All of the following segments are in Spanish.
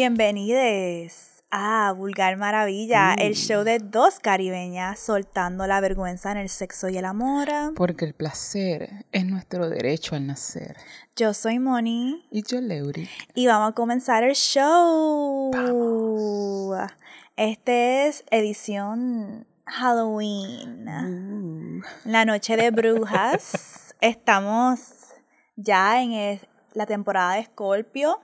Bienvenidos a Vulgar Maravilla, el show de dos caribeñas soltando la vergüenza en el sexo y el amor. Porque el placer es nuestro derecho al nacer. Yo soy Moni. Y yo Leury. Y vamos a comenzar el show. Este es edición Halloween. Uh. La noche de brujas. Estamos ya en la temporada de Scorpio.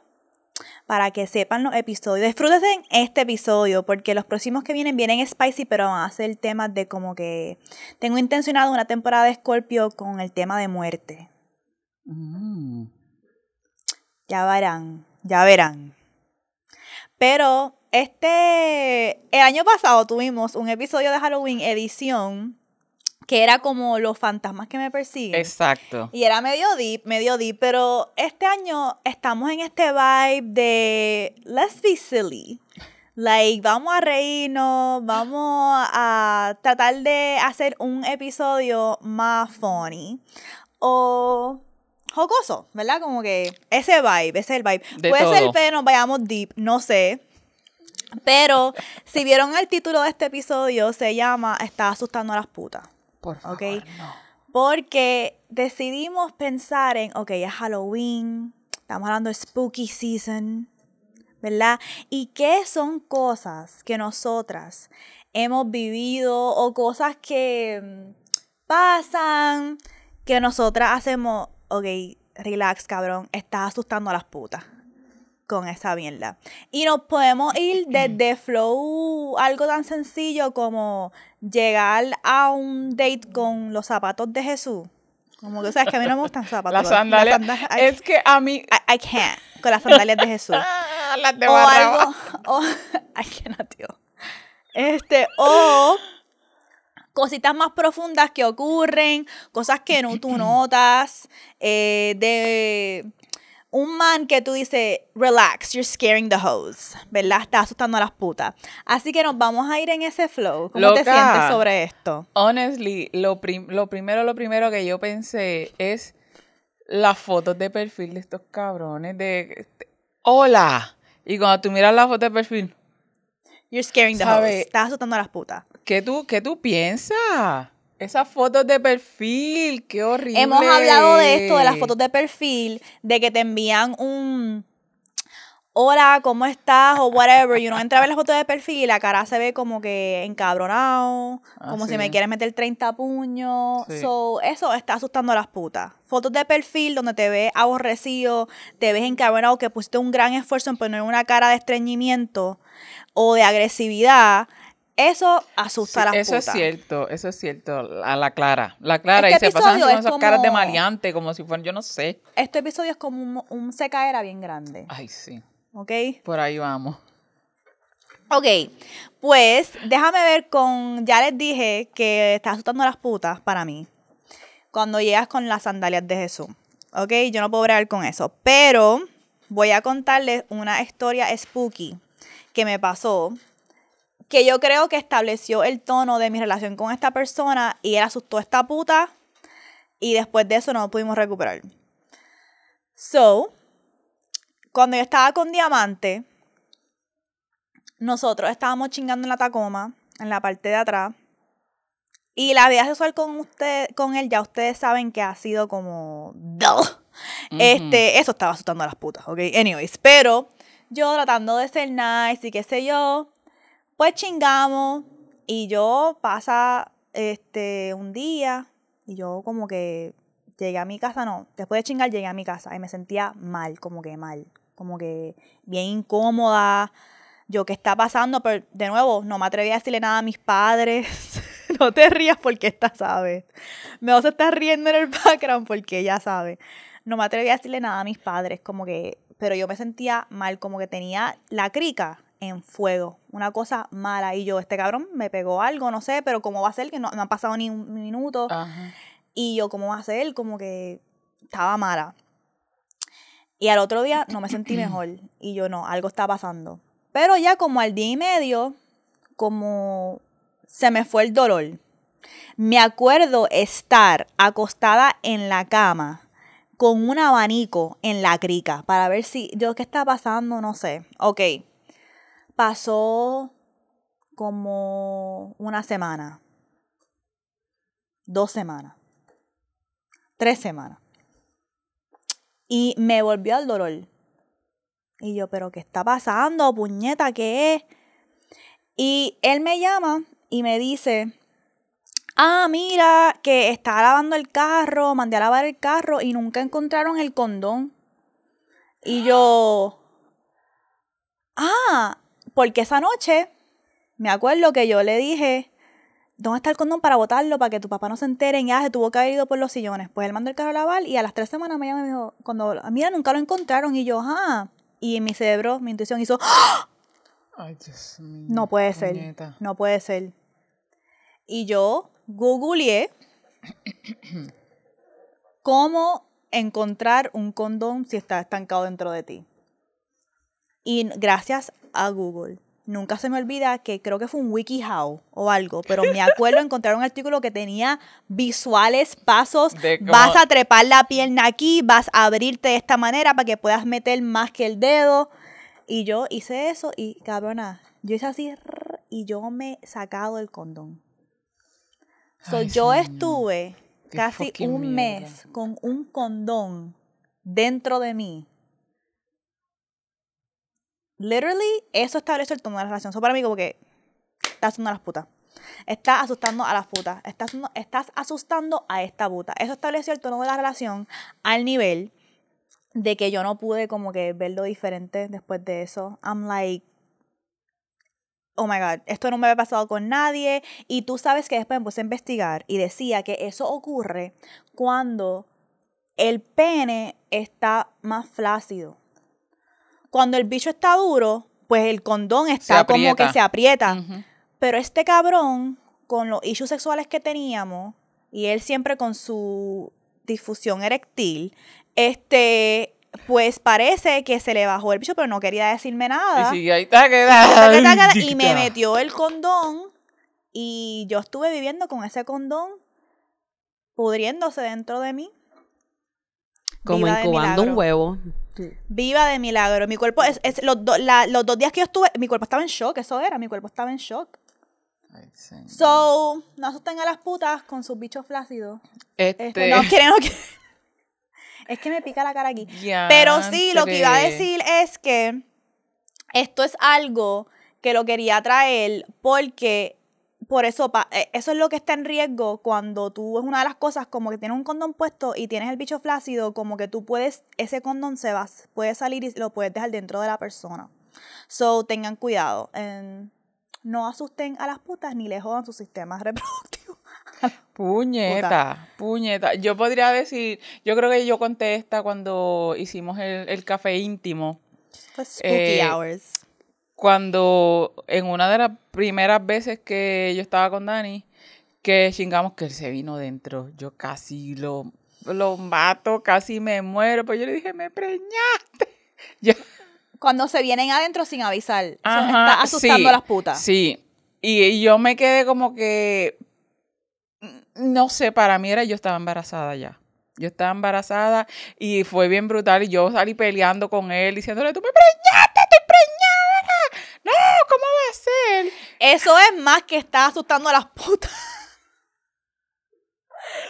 Para que sepan los episodios. Disfrútense este episodio porque los próximos que vienen vienen spicy, pero van a ser temas de como que tengo intencionado una temporada de Scorpio con el tema de muerte. Mm. Ya verán, ya verán. Pero este, el año pasado tuvimos un episodio de Halloween edición que era como los fantasmas que me persiguen. Exacto. Y era medio deep, medio deep, pero este año estamos en este vibe de let's be silly. Like, vamos a reírnos, vamos a tratar de hacer un episodio más funny o jocoso, ¿verdad? Como que ese vibe, ese es el vibe. De Puede ser que nos vayamos deep, no sé. Pero si vieron el título de este episodio, se llama Está asustando a las putas. Por favor, Ok. no. Porque decidimos pensar en, ok, es Halloween, estamos hablando de spooky season, ¿verdad? ¿Y qué son cosas que nosotras hemos vivido o cosas que mm, pasan que nosotras hacemos, ok, relax, cabrón, estás asustando a las putas con esa mierda. Y nos podemos ir desde flow, algo tan sencillo como llegar a un date con los zapatos de Jesús. Como que, sabes que a mí no me gustan zapatos. Las sandalias. sandalias- I, Es que a mí. I- I can't con las sandalias de Jesús. Ah, las de o algo. O, I cannot, tío. Este, o cositas más profundas que ocurren, cosas que no, tú notas, eh, de un man que tú dices, relax, you're scaring the hoes, ¿verdad? Estás asustando a las putas. Así que nos vamos a ir en ese flow. ¿Cómo te sientes sobre esto? Honestly, lo, prim- lo primero, lo primero que yo pensé es las fotos de perfil de estos cabrones de hola. Y cuando tú miras la foto de perfil, You're scaring the hoes. Estás asustando a las putas. ¿qué tú, qué tú piensas? Esas fotos de perfil, qué horrible. Hemos hablado de esto, de las fotos de perfil, de que te envían un hola, ¿cómo estás? o whatever, y uno entra a ver la foto de perfil y la cara se ve como que encabronado, Ah, como si me quieres meter 30 puños. Sí. So, eso está asustando a las putas. Fotos de perfil donde te ves aborrecido, te ves encabronado, que pusiste un gran esfuerzo en poner una cara de estreñimiento o de agresividad. Eso asusta a Sí, las eso putas. es cierto, eso es cierto. A la Clara, la Clara. Este y se pasan con es esas caras de maleante, como si fueran, yo no sé. Este episodio es como un, un secaera bien grande. Ay, sí. ¿Ok? Por ahí vamos. Ok, pues déjame ver con. Ya les dije que está asustando a las putas para mí. Cuando llegas con las sandalias de Jesús. Ok, yo no puedo bregar con eso. Pero voy a contarles una historia spooky que me pasó. Que yo creo que estableció el tono de mi relación con esta persona. Y él asustó a esta puta. Y después de eso no pudimos recuperar. So, cuando yo estaba con Diamante, nosotros estábamos chingando en la Tacoma, en la parte de atrás. Y la vida sexual con usted, con él, ya ustedes saben que ha sido como. Este, eso estaba asustando a las putas, ¿ok? Anyways, pero yo tratando de ser nice y qué sé yo, pues chingamos. Y yo pasa este un día y yo como que llegué a mi casa, no, después de chingar llegué a mi casa y me sentía mal, como que mal, como que bien incómoda. Yo, ¿qué está pasando? Pero de nuevo, no me atreví a decirle nada a mis padres. no te rías porque esta sabe. Me se está riendo en el background porque ella sabe. No me atreví a decirle nada a mis padres, como que, pero yo me sentía mal, como que tenía la crica en fuego, una cosa mala. Y yo, este cabrón me pegó algo, no sé, pero ¿cómo va a ser? Que no, no ha pasado ni un minuto. Ajá. Y yo, ¿cómo va a ser? Como que estaba mala. Y al otro día no me sentí mejor. Y yo, no, algo está pasando. Pero ya como al día y medio, como se me fue el dolor. Me acuerdo estar acostada en la cama con un abanico en la crica para ver si yo qué está pasando, no sé. Ok. Pasó como una semana, dos semanas, tres semanas. Y me volvió al dolor. Y yo, pero ¿qué está pasando, puñeta? ¿Qué es? Y él me llama y me dice, ah, mira, que está lavando el carro, mandé a lavar el carro y nunca encontraron el condón. Y yo, ah, porque esa noche me acuerdo que yo le dije, ¿dónde está el condón para botarlo? Para que tu papá no se entere y ya se tuvo que haber ido por los sillones. Pues él mandó el carro a lavar y a las tres semanas me llamó y me dijo, cuando, mira, nunca lo encontraron. Y yo, ah, y mi cerebro, mi intuición hizo, ¡Ah! Ay, Dios mío. no puede ser, puñeta. no puede ser. Y yo googleé cómo encontrar un condón si está estancado dentro de ti. Y gracias a Google. Nunca se me olvida que creo que fue un WikiHow o algo, pero me acuerdo encontrar un artículo que tenía visuales, pasos, vas a trepar la pierna aquí, vas a abrirte de esta manera para que puedas meter más que el dedo. Y yo hice eso y cabrona, yo hice así y yo me he sacado el condón. So, Ay, yo señor. estuve Qué casi un mierda. mes con un condón dentro de mí. Literally, eso establece el tono de la relación. Eso para mí como que estás asustando a las putas. Estás asustando a las putas. Estás, estás asustando a esta puta. Eso estableció el tono de la relación al nivel de que yo no pude como que verlo diferente después de eso. I'm like, oh my god, esto no me había pasado con nadie. Y tú sabes que después me puse a investigar y decía que eso ocurre cuando el pene está más flácido. Cuando el bicho está duro, pues el condón está como que se aprieta. Pero este cabrón, con los issues sexuales que teníamos, y él siempre con su difusión erectil, este, pues parece que se le bajó el bicho, pero no quería decirme nada. Y sigue ahí, taca, Taca, taca, taca, taca, y me metió el condón y yo estuve viviendo con ese condón pudriéndose dentro de mí. Como incubando un milagro. Viva de milagro. Mi cuerpo, es, es- los, do- la- los dos días que yo estuve, mi cuerpo estaba en shock, eso era, mi cuerpo estaba en shock. So, no asusten a las putas con sus bichos flácidos. Este, Este, no quieren, no quieren. Es que me pica la cara aquí. Pero sí, lo que iba a decir es que esto es algo que lo quería traer porque por eso pa- eh, eso es lo que está en riesgo cuando tú es una de las cosas como que tienes un condón puesto y tienes el bicho flácido, como que tú puedes ese condón se va puede salir y lo puedes dejar dentro de la persona. So, tengan cuidado. en- no asusten a las putas ni le jodan sus sistemas reproductivos. Puñeta, puñeta. Yo podría decir, yo creo que yo conté esta cuando hicimos el, el café íntimo. Pues spooky Eh, hours. Cuando en una de las primeras veces que yo estaba con Dani, que chingamos que él se vino dentro, yo casi lo, lo mato, casi me muero, pues yo le dije, me preñaste. Ya. Cuando se vienen adentro sin avisar. Ajá, está asustando sí, a las putas. Sí. Y, yo me quedé como que, no sé, para mí era yo estaba embarazada ya. Yo estaba embarazada y fue bien brutal y yo salí peleando con él diciéndole, tú me preñaste, estoy preñada. No, ¿cómo va a ser? Eso es más que está asustando a las putas.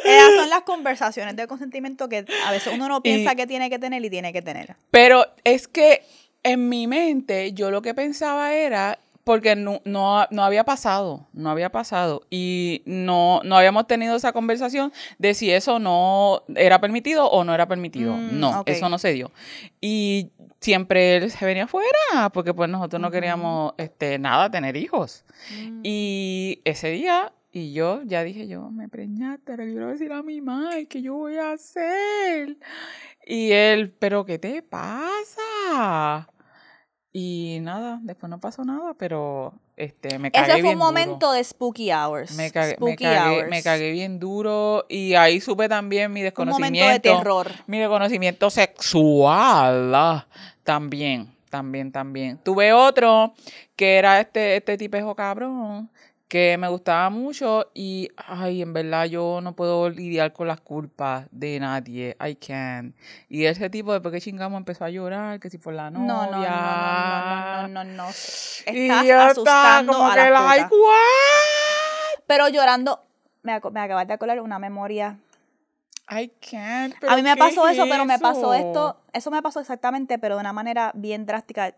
Esas son las conversaciones de consentimiento que a veces uno no piensa Y- que tiene que tener y tiene que tener. Pero es que en mi mente yo lo que pensaba era, porque no, no, no había pasado, no había pasado. Y no, no habíamos tenido esa conversación de si eso no era permitido o no era permitido. Mm, no, eso no se dio. Y siempre él se venía afuera, porque pues nosotros no queríamos este, nada, tener hijos. Mm. Y ese día, y yo ya dije, yo me preñaste, le quiero decir a mi madre que yo voy a hacer. Y él, pero ¿qué te pasa? Y nada, después no pasó nada, pero este, me cagué Ese fue un duro. momento de spooky hours. Me cagué, me, spooky cagué, hours. me cagué bien duro y ahí supe también mi Un desconocimiento. momento de terror. Mi desconocimiento sexual. ah, También, también, también. Tuve otro que era este, este tipejo cabrón que me gustaba mucho y, ay, en verdad yo no puedo lidiar con las culpas de nadie. I can't. Y ese tipo, después que chingamos, empezó a llorar, que si por la novia. No, no, no, no, no, no, no, no. Y Estás yo asustando como a que, putas. what? Pero llorando, me, aco- me acabas de acordar una memoria. I can't. A ¿pero mí me pasó es eso, pero me pasó eso? esto, eso me pasó exactamente, pero de una manera bien drástica,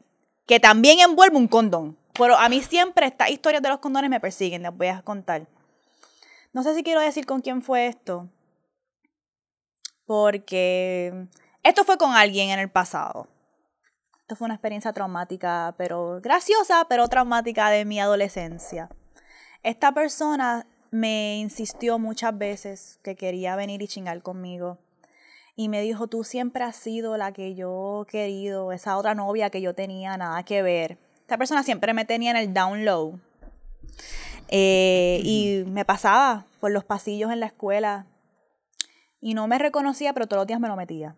que también envuelve un condón. Pero a mí siempre estas historias de los condones me persiguen, les voy a contar. No sé si quiero decir con quién fue esto, porque esto fue con alguien en el pasado. Esto fue una experiencia traumática, pero graciosa, pero traumática de mi adolescencia. Esta persona me insistió muchas veces que quería venir y chingar conmigo. Y me dijo, tú siempre has sido la que yo he querido, esa otra novia que yo tenía, nada que ver. Esta persona siempre me tenía en el down low. Eh, y me pasaba por los pasillos en la escuela. Y no me reconocía, pero todos los días me lo metía.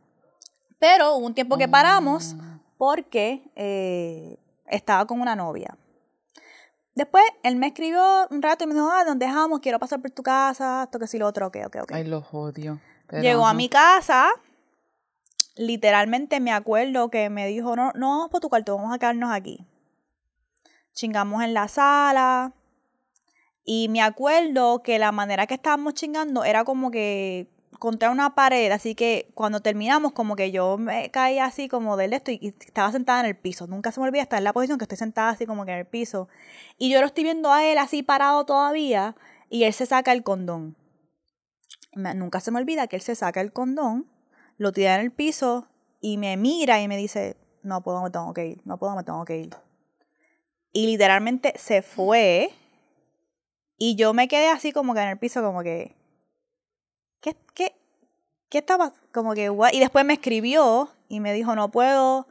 Pero hubo un tiempo que paramos porque eh, estaba con una novia. Después él me escribió un rato y me dijo, ah, ¿dónde dejamos? Quiero pasar por tu casa, esto que sí, lo otro, ok, ok, ok. Ay, los odio. Pero Llegó a mi casa, literalmente me acuerdo que me dijo, no, no vamos por tu cuarto, vamos a quedarnos aquí. Chingamos en la sala. Y me acuerdo que la manera que estábamos chingando era como que contra una pared, así que cuando terminamos como que yo me caí así como del esto y, y estaba sentada en el piso. Nunca se me olvida estar en la posición que estoy sentada así como que en el piso. Y yo lo estoy viendo a él así parado todavía y él se saca el condón. Nunca se me olvida que él se saca el condón, lo tira en el piso y me mira y me dice, no puedo, me tengo que ir, no puedo, me tengo que ir. Y literalmente se fue y yo me quedé así como que en el piso como que, ¿qué, qué, qué estaba? Como que, what? y después me escribió y me dijo, no puedo,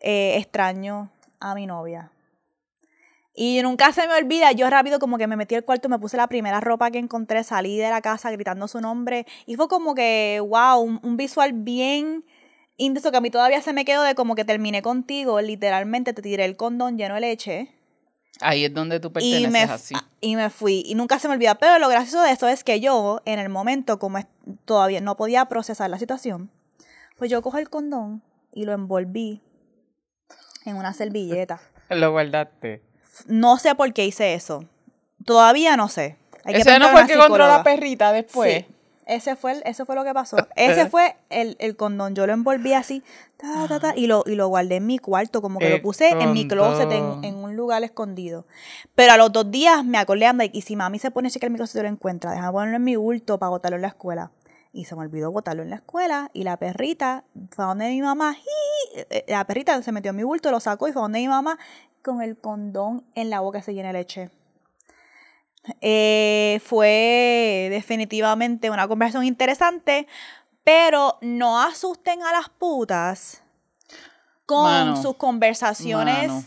eh, extraño a mi novia. Y nunca se me olvida, yo rápido como que me metí al cuarto, me puse la primera ropa que encontré, salí de la casa gritando su nombre y fue como que, wow, un, un visual bien intenso que a mí todavía se me quedó de como que terminé contigo, literalmente te tiré el condón lleno de leche Ahí es donde tú y perteneces me, así. y me fui y nunca se me olvida. Pero lo gracioso de eso es que yo, en el momento, como es- todavía no podía procesar la situación, pues yo cogí el condón y lo envolví en una servilleta. Lo guardaste. No sé por qué hice eso. Todavía no sé. Hay que Ese no fue el que encontró la perrita después. Sí. Ese fue, el- ese fue lo que pasó. Ese fue el, el condón. Yo lo envolví así, ta, ta, ta, y, lo, y lo guardé en mi cuarto, como que lo puse en mi closet, en, un lugar escondido. Pero a los dos días me acordé, anda, y si mami se pone a checar mi closet y lo encuentra, déjame ponerlo en mi bulto para botarlo en la escuela. Y se me olvidó botarlo en la escuela, y la perrita fue a donde mi mamá, ¡ji! Eh, la perrita se metió en mi bulto, lo sacó y fue a donde mi mamá con el condón en la boca se llena de leche. Eh, fue definitivamente una conversación interesante, pero no asusten a las putas con Mano, sus conversaciones. mano.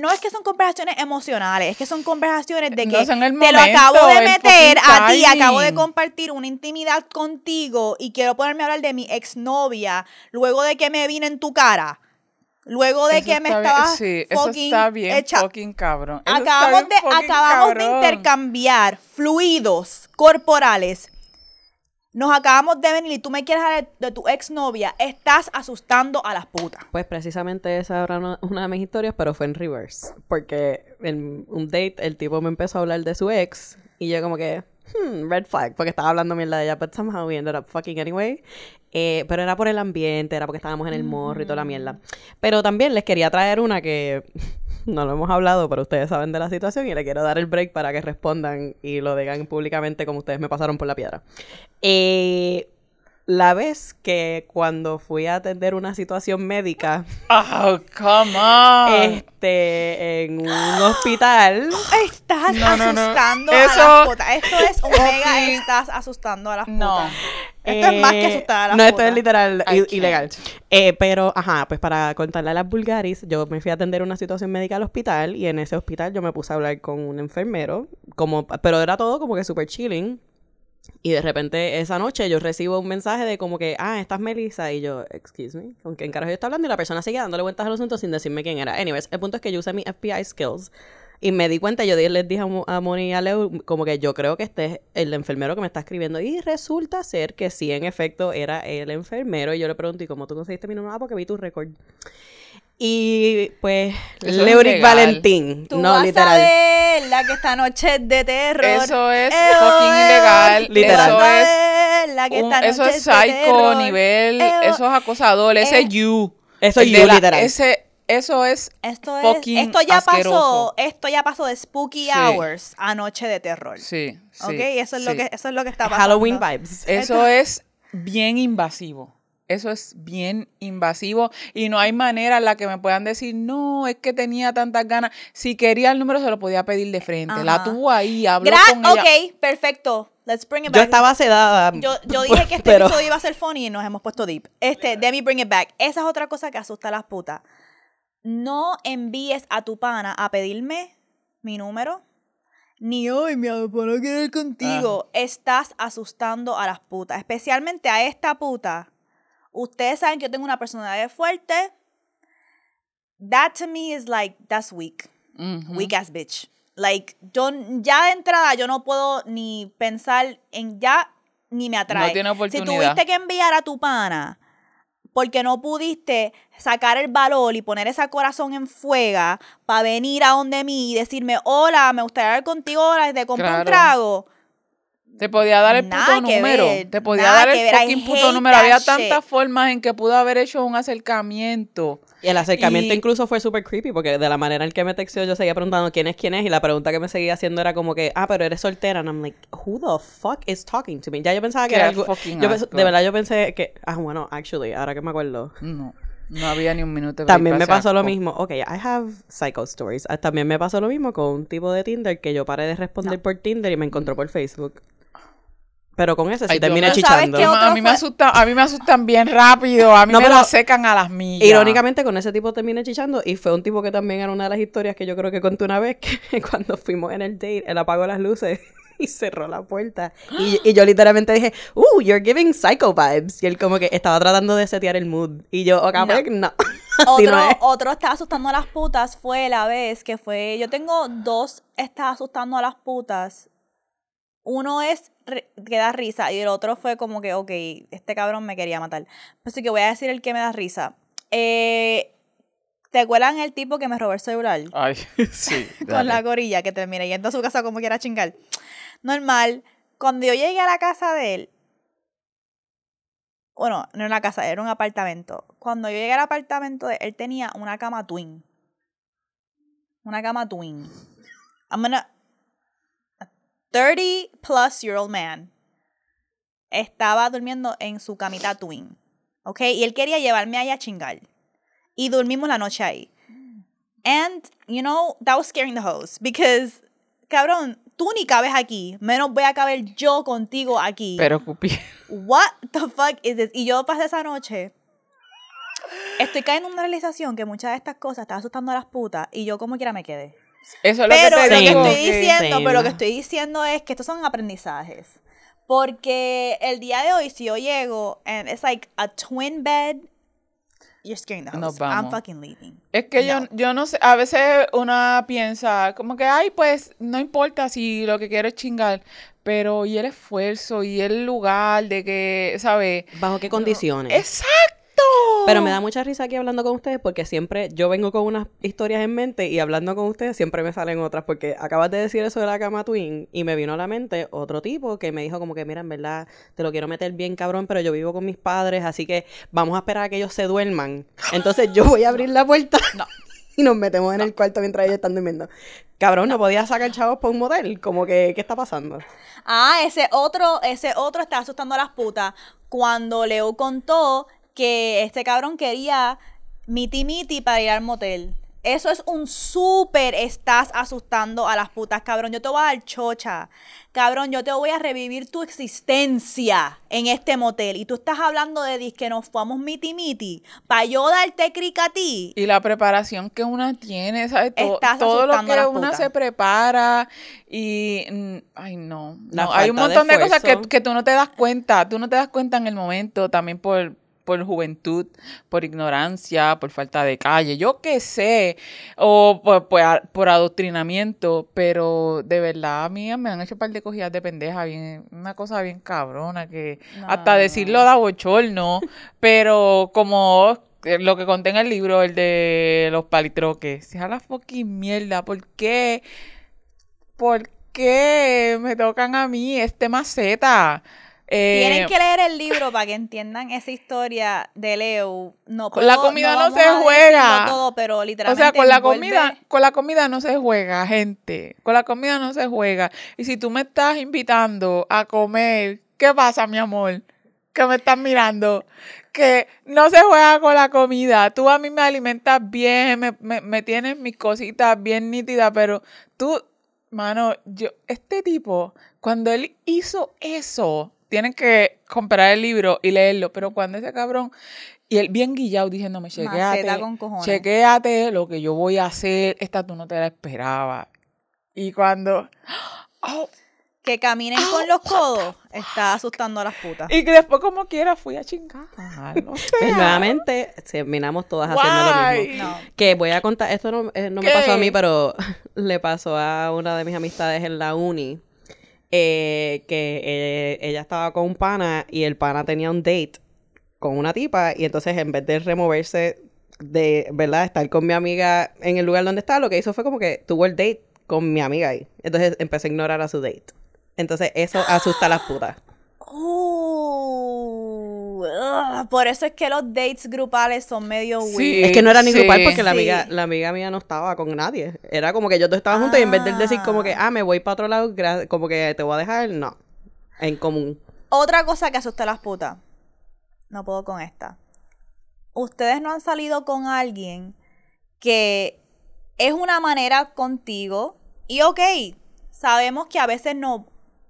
No es que son conversaciones emocionales, es que son conversaciones de No que te lo acabo de meter a ti, acabo de compartir una intimidad contigo y quiero ponerme a hablar de mi exnovia luego de que me vine en tu cara. Luego de Eso que me estabas Sí, eso fucking está bien hecha- fucking cabrón. Eso está acabamos bien de, fucking acabamos de intercambiar fluidos corporales. Nos acabamos de venir y tú me quieres hablar de tu exnovia. Estás asustando a las putas. Pues precisamente esa era una, una de mis historias, pero fue en reverse. Porque en un date el tipo me empezó a hablar de su ex y yo como que, hmm, red flag, porque estaba hablando mierda de ella, but somehow we ended up fucking anyway. Eh, pero era por el ambiente, era porque estábamos en el morro y toda la mierda. Pero también les quería traer una que no lo hemos hablado, pero ustedes saben de la situación y le quiero dar el break para que respondan y lo digan públicamente como ustedes me pasaron por la piedra. Eh, la vez que cuando fui a atender una situación médica Oh, come on. este, en un hospital. Estás No, no, no. asustando a Eso- las putas. Esto es un mega estás asustando a las putas. No. Esto es más que eh, asustar a las No, esto putas. es literal I i- can't. ilegal. Eh, pero, ajá, pues para contarle a las vulgaris, yo me fui a atender una situación médica al hospital y en ese hospital yo me puse a hablar con un enfermero, como, pero era todo como que súper chilling. Y de repente esa noche yo recibo un mensaje de como que, ah, estás Melissa. Y yo, excuse me, ¿con quién carajo yo estoy hablando? Y la persona sigue dándole vueltas al asunto sin decirme quién era. Anyways, el punto es que yo usé mis FBI skills Y me di cuenta, yo les dije a Moni y a Leo, como que yo creo que este es el enfermero que me está escribiendo. Y resulta ser que sí, en efecto, era el enfermero. Y yo le pregunto, ¿y cómo tú conseguiste mi número? Ah, porque vi tu récord. Y pues, Eso es Leuric. Valentín. Tú no, vas literal. a ver la que esta noche es de terror. Eso es Eh, fucking eh, ilegal. Literal. Eso es la que un- esta eso noche es psycho terror. nivel, Eh, eso es acosador, ese eh, es you. Eso es you, la- literal. Ese, eso es Esto es, fucking esto ya asqueroso. pasó, esto ya pasó de spooky Sí. hours a noche de terror. Sí, sí. ¿Ok? Eso es lo sí. que eso es lo que está pasando. Halloween vibes. Eso es bien invasivo. Eso es bien invasivo y no hay manera en la que me puedan decir, no, es que tenía tantas ganas. Si quería el número, se lo podía pedir de frente. La tuvo ahí, habló Gra- con ella. ok, perfecto. Let's bring it Yo back. estaba sedada. Yo, yo dije que este pero- episodio iba a ser funny y nos hemos puesto deep. Este, Demi, bring it back. Esa es otra cosa que asusta a las putas. No envíes a tu pana a pedirme mi número. Ni hoy mi pana quiere ir contigo. Estás asustando a las putas. Especialmente a esta puta. Ustedes saben que yo tengo una personalidad fuerte. That to me is like, that's weak weak ass bitch. Like, yo ya de entrada yo no puedo ni pensar en ya ni me atrae. No tiene Si oportunidad. tuviste que enviar a tu pana porque no pudiste sacar el valor y poner ese corazón en fuego para venir a donde mí y decirme, hola, me gustaría hablar contigo, hola, te compro un Claro. trago. Te podía dar el Nada puto número. ver, Te podía dar el fucking puto número. Había tantas shit. formas en que pudo haber hecho un acercamiento. Y el acercamiento Y- incluso fue súper creepy porque de la manera en que me texteó yo seguía preguntando quién es quién es y la pregunta que me seguía haciendo era como que, ah, pero eres soltera. And I'm like, who the fuck is talking to me? Ya yo pensaba que Qué era algo... yo de verdad yo pensé que... Ah, bueno, actually, ahora que me acuerdo. No, no había ni un minuto de También me pasó lo mismo. Ok, I have psycho stories. Ah, También me pasó lo mismo con un tipo de Tinder que yo paré de responder por Tinder y me encontró por Facebook. Pero con ese sí Ay, Dios. ¿Sabes chichando. qué A otro mí me asusta, a mí me asustan bien rápido, a mí No, me pero- la secan a las millas. Irónicamente, con ese tipo terminé chichando y fue un tipo que también era una de las historias que yo creo que conté una vez que cuando fuimos en el date, él apagó las luces y cerró la puerta. Y, y yo literalmente dije, uh, you're giving psycho vibes. Y él como que estaba tratando de setear el mood. Y yo, ok, No. pues, no. Otro, no es. otro está asustando a las putas fue la vez que fue. Yo tengo dos está asustando a las putas. Uno es que da risa y el otro fue como que, ok, este cabrón me quería matar. Así que voy a decir el que me da risa. Eh, ¿Te acuerdan el tipo que me robó el celular? Ay, sí. Con la gorilla que terminé yendo a su casa como quiera chingar. Normal. Cuando yo llegué a la casa de él, bueno, no era una casa, era un apartamento. Cuando yo llegué al apartamento de él, él tenía una cama twin. Una cama twin. I'm gonna. A 30 plus year old man estaba durmiendo en su camita twin. ¿Ok? Y él quería llevarme ahí a chingar. Y dormimos la noche ahí. And, you know, that was scaring the host. Because, cabrón, tú ni cabes aquí. Menos voy a caber yo contigo aquí. Pero Cupi. What the fuck is this? Y yo pasé esa noche. Estoy cayendo en una realización que muchas de estas cosas están asustando a las putas y yo como quiera me quedé. Eso es Pero lo lo que te que digo. estoy diciendo, pero lo que estoy diciendo es que estos son aprendizajes. Porque el día de hoy, si yo llego and it's like a twin bed, you're scaring the house. Nos I'm fucking leaving. Es que yo, No. yo no sé, a veces una piensa como que, ay, pues no importa si lo que quiero es chingar, pero y el esfuerzo y el lugar de que, ¿sabes? ¿Bajo qué condiciones? ¡Exacto! Pero me da mucha risa aquí hablando con ustedes porque siempre yo vengo con unas historias en mente y hablando con ustedes siempre me salen otras porque acabas de decir eso de la cama twin y me vino a la mente otro tipo que me dijo como que mira, en verdad te lo quiero meter bien cabrón, pero yo vivo con mis padres, así que vamos a esperar a que ellos se duerman. Entonces yo voy a abrir la puerta y nos metemos en el cuarto mientras ellos están durmiendo. Cabrón, no podía sacar chavos para un motel, como que ¿qué está pasando? Ah, ese otro, ese otro está asustando a las putas. Cuando Leo contó que este cabrón quería miti miti para ir al motel. Eso es un súper estás asustando a las putas, cabrón. Yo te voy a dar chocha. Cabrón, yo te voy a revivir tu existencia en este motel. Y tú estás hablando de dis que nos fuimos miti miti. Para yo darte crica a ti. Y la preparación que una tiene, ¿sabes? Estás todo lo que las una putas. se prepara y... Ay, no. La no, Hay un de montón de, cosas que tú no te das cuenta. Tú no te das cuenta en el momento también por, por juventud, por ignorancia, por falta de calle, yo qué sé, o por, por, adoctrinamiento, pero de verdad a mí me han hecho un par de cogidas de pendeja, bien, una cosa bien cabrona, que hasta decirlo da bochorno, pero como lo que conté en el libro, el de los palitroques, sea la fucking mierda, ¿por qué? ¿Por qué me tocan a mí este maceta? Eh, Tienen que leer el libro para que entiendan esa historia de Leo. No, Con la comida no se juega. todo, pero O sea, con la envuelve- comida, con la comida no se juega, gente. Con la comida no se juega. Y si tú me estás invitando a comer, ¿qué pasa, mi amor? Que me estás mirando. Que no se juega con la comida. Tú a mí me alimentas bien, me, me, me tienes mis cositas bien nítidas, pero tú, mano, yo, este tipo, cuando él hizo eso, tienen que comprar el libro y leerlo. Pero cuando ese cabrón, y él bien guillado diciéndome, chequéate, con cojones. chequéate lo que yo voy a hacer. Esta tú no te la esperabas. Y cuando, oh, Que caminen con los codos está asustando a las putas. y que después como quiera fui a chingar. Sea, Pues nuevamente terminamos todas haciendo lo mismo. No. Que voy a contar, esto no, eh, no me pasó a mí, pero le pasó a una de mis amistades en la uni. Eh, que eh, ella estaba con un pana y el pana tenía un date con una tipa y entonces en vez de removerse de, ¿verdad? Estar con mi amiga en el lugar donde está, lo que hizo fue como que tuvo el date con mi amiga ahí. Entonces empezó a ignorar a su date. Entonces eso asusta a las putas. Uh, ugh, por eso es que los dates grupales son medio Sí. weird. Es que no era ni Sí. grupal porque la Sí. amiga, la amiga mía no estaba con nadie. Era como que ellos dos estaban juntos y en vez de decir como que, Ah. ah, me voy para otro lado, como que te voy a dejar, no. En común. Otra cosa que asusta a las putas. No puedo con esta. Ustedes no han salido con alguien que es una manera contigo y ok, sabemos que a veces no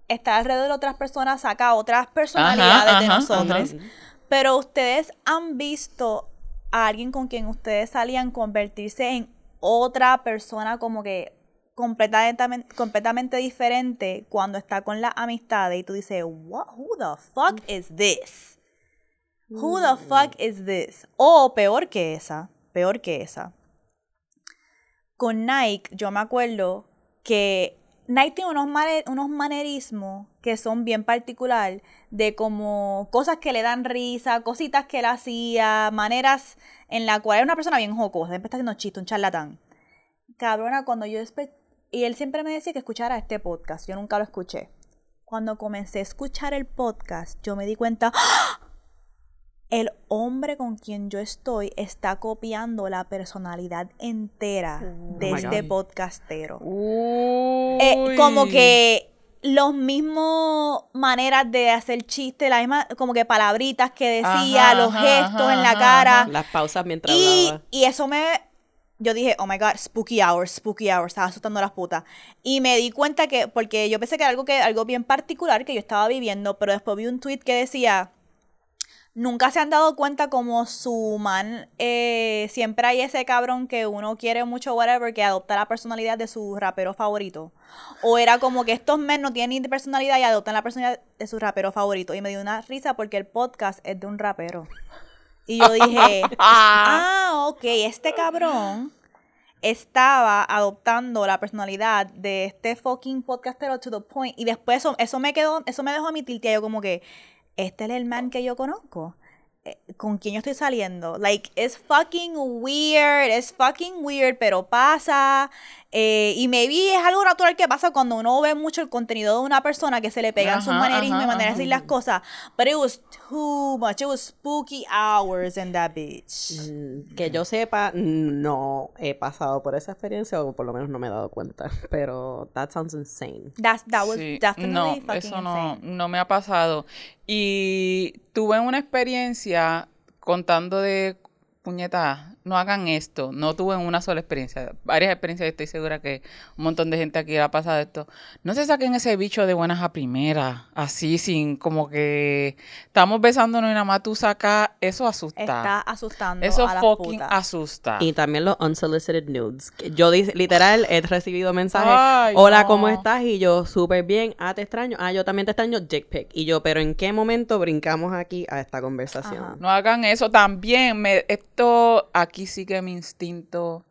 estar alrededor de otras personas saca otras personalidades de ajá, nosotros. ajá. Pero ustedes han visto a alguien con quien ustedes salían convertirse en otra persona como que completamente, completamente diferente cuando está con la amistad y tú dices, What, who the fuck is this? Who the fuck is this? O peor que esa, peor que esa. Con Nike, yo me acuerdo que Nike tiene unos, unos manerismos que son bien particular de como cosas que le dan risa, cositas que él hacía, maneras en la cual era una persona bien jocosa, siempre está haciendo chistes, un charlatán. Cabrona, cuando yo y él siempre me decía que escuchara este podcast, yo nunca lo escuché. Cuando comencé a escuchar el podcast, yo me di cuenta, ¡Ah! El hombre con quien yo estoy está copiando la personalidad entera de my este God. podcastero. Eh, como que los mismos maneras de hacer chistes, las mismas como que palabritas que decía, Ajá, los ajá, gestos ajá, en la cara. Las pausas mientras Y, hablaba. y eso me... Yo dije, oh my god, spooky hours, spooky hours, estaba asustando a las putas. Y me di cuenta que, porque yo pensé que era algo, que, algo bien particular que yo estaba viviendo, pero después vi un tweet que decía, nunca se han dado cuenta como su man, eh, siempre hay ese cabrón que uno quiere mucho, whatever, que adopta la personalidad de su rapero favorito. O era como que estos men no tienen ni personalidad y adoptan la personalidad de su rapero favorito. Y me dio una risa porque el podcast es de un rapero. Y yo dije, ah, ok, este cabrón estaba adoptando la personalidad de este fucking podcastero to the point. Y después eso, eso me quedó, eso me dejó a mi tiltea. Yo como que, este es el man que yo conozco. Eh, ¿Con quién yo estoy saliendo? Like, it's fucking weird, it's fucking weird, pero pasa. Eh, y maybe es algo natural que pasa cuando uno ve mucho el contenido de una persona que se le pegan sus manerismos y ajá, maneras de decir las cosas. But it was too much. It was spooky hours in that bitch. Mm, Que yo sepa, no he pasado por esa experiencia, o por lo menos no me he dado cuenta. Pero that sounds insane. That's, that was Sí, definitely no, fucking eso no, insane. no me ha pasado. Y tuve una experiencia contando de puñetas. No hagan esto. No tuve una sola experiencia, varias experiencias. Estoy segura que un montón de gente aquí ha pasado esto. No se saquen ese bicho de buenas a primeras, así sin como que estamos besándonos y nada más tú sacas, eso asusta. Está asustando eso a fucking asusta. Y también los unsolicited nudes. Yo literal he recibido mensajes. Ay, Hola, no. ¿cómo estás? Y yo, súper bien. Ah, te extraño. Ah, yo también te extraño. Dick pic. Y yo, pero ¿en qué momento brincamos aquí a esta conversación? Ajá. No hagan eso también. Me, esto aquí sí que mi instinto.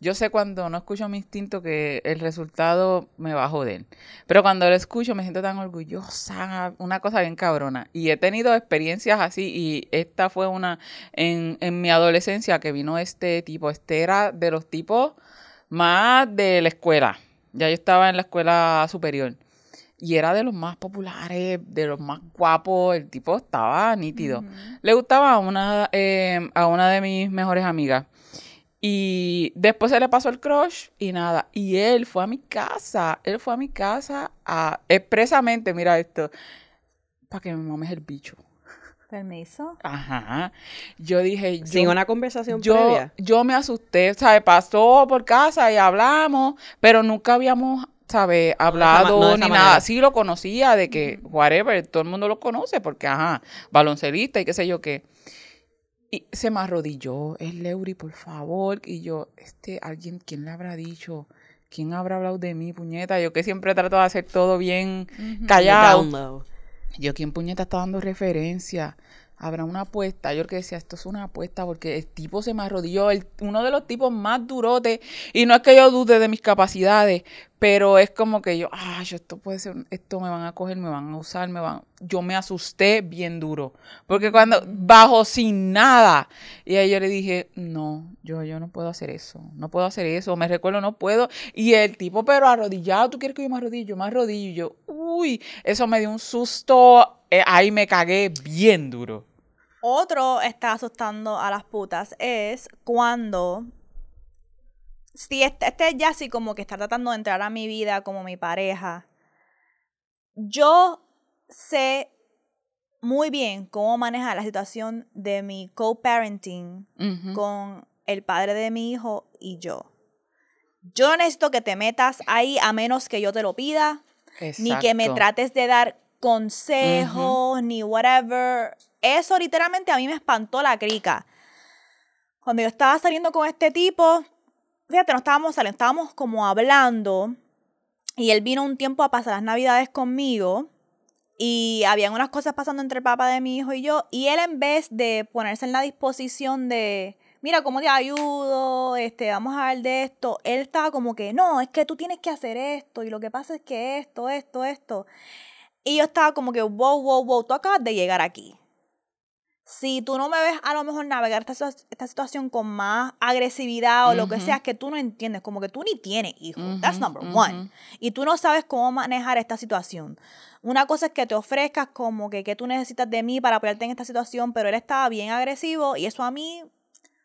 Yo sé cuando no escucho mi instinto que el resultado me va a joder. Pero cuando lo escucho me siento tan orgullosa, una cosa bien cabrona. Y he tenido experiencias así y esta fue una en, en mi adolescencia que vino este tipo. Este era de los tipos más de la escuela. Ya yo estaba en la escuela superior. Y era de los más populares, de los más guapos. El tipo estaba nítido. Le gustaba a una, eh, a una de mis mejores amigas. Y después se le pasó el crush y nada. Y él fue a mi casa. Él fue a mi casa a, expresamente, mira esto, para que me mames el bicho. Permiso. Ajá. Yo dije, yo, Sin una conversación yo, previa. yo me asusté, ¿sabes? Pasó por casa y hablamos, pero nunca habíamos, ¿sabes? Hablado no ni manera. nada. Sí lo conocía de que, whatever, todo el mundo lo conoce porque, ajá, baloncelista y qué sé yo qué. Y se me arrodilló, es Leury, por favor. Y yo, este, alguien, ¿quién le habrá dicho? ¿Quién habrá hablado de mí, puñeta? Yo que siempre trato de hacer todo bien callado. Yo, ¿quién puñeta está dando referencia? Habrá una apuesta. Yo que decía, esto es una apuesta porque el tipo se me arrodilló, el- uno de los tipos más durotes. Y no es que yo dude de mis capacidades, pero es como que yo, yo, esto puede ser, esto me van a coger, me van a usar, me van. Yo me asusté bien duro. Porque cuando bajo sin nada, y ahí yo le dije, no, yo, yo no puedo hacer eso, no puedo hacer eso, me recuerdo, no puedo. Y el tipo, pero arrodillado, ¿tú quieres que yo me arrodille? Yo me arrodillo. Y yo, uy, eso me dio un susto. eh, ahí me cagué bien duro. Otro está asustando a las putas es cuando. Si este, este ya así como que está tratando de entrar a mi vida como mi pareja. Yo sé muy bien cómo manejar la situación de mi co-parenting con el padre de mi hijo y yo. Yo no necesito que te metas ahí a menos que yo te lo pida ni que me Exacto. trates de dar consejos, ni whatever. Eso literalmente a mí me espantó la crica. Cuando yo estaba saliendo con este tipo, fíjate, no estábamos saliendo, estábamos como hablando. Y él vino un tiempo a pasar las navidades conmigo. Y habían unas cosas pasando entre el papá de mi hijo y yo. Y él en vez de ponerse en la disposición de, mira, ¿cómo te ayudo? Este, vamos a hablar de esto. Él estaba como que, no, es que tú tienes que hacer esto. Y lo que pasa es que esto, esto, esto. Y yo estaba como que, wow, wow, wow, tú acabas de llegar aquí. Si tú no me ves a lo mejor navegar esta, esta situación con más agresividad o lo que sea, es que tú no entiendes, como que tú ni tienes hijos. That's number one. Y tú no sabes cómo manejar esta situación. Una cosa es que te ofrezcas como que, que tú necesitas de mí para apoyarte en esta situación, pero él estaba bien agresivo y eso a mí,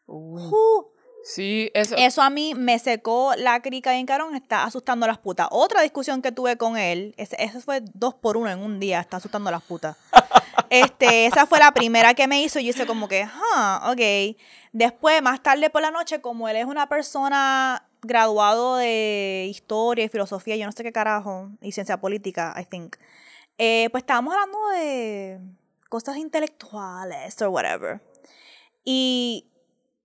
uh, Sí, eso. eso a mí me secó la crica bien carón, está asustando a las putas. Otra discusión que tuve con él, ese- eso fue dos por uno en un día, está asustando a las putas. Este, esa fue la primera que me hizo y yo hice como que, ah, ok. Después, más tarde por la noche, como él es una persona graduado de historia y filosofía, yo no sé qué carajo, y ciencia política, I think. eh, pues estábamos hablando de cosas intelectuales o whatever. Y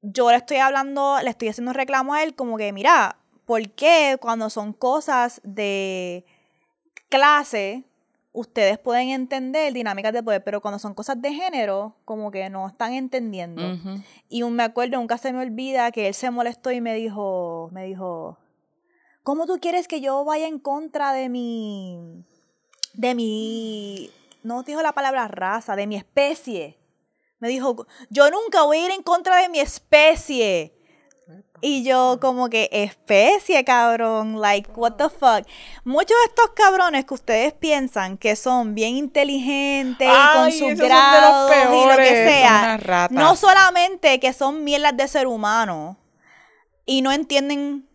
yo le estoy hablando, le estoy haciendo un reclamo a él como que, mira, ¿por qué cuando son cosas de clase ustedes pueden entender dinámicas de poder, pero cuando son cosas de género, como que no están entendiendo? Y un- me acuerdo, nunca se me olvida que él se molestó y me dijo, me dijo, ¿cómo tú quieres que yo vaya en contra de mi, de mi, no dijo la palabra raza, de mi especie? Me dijo, yo nunca voy a ir en contra de mi especie. Y yo como que especie, cabrón, like, what the fuck. Muchos de estos cabrones que ustedes piensan que son bien inteligentes y con sus grados y lo que sea, no solamente que son mierdas de ser humano y no entienden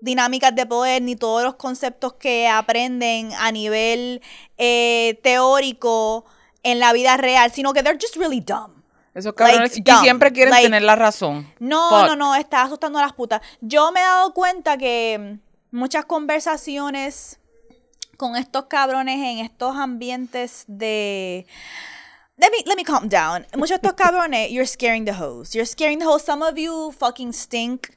dinámicas de poder ni todos los conceptos que aprenden a nivel eh, teórico en la vida real, sino que they're just really dumb. Esos cabrones Like, siempre quieren Like, tener la razón. No, Fuck. no, no, está asustando a las putas. Yo me he dado cuenta que muchas conversaciones con estos cabrones en estos ambientes de... Let me, let me calm down. Muchos de estos cabrones, you're scaring the hoes. You're scaring the hoes. Some of you fucking stink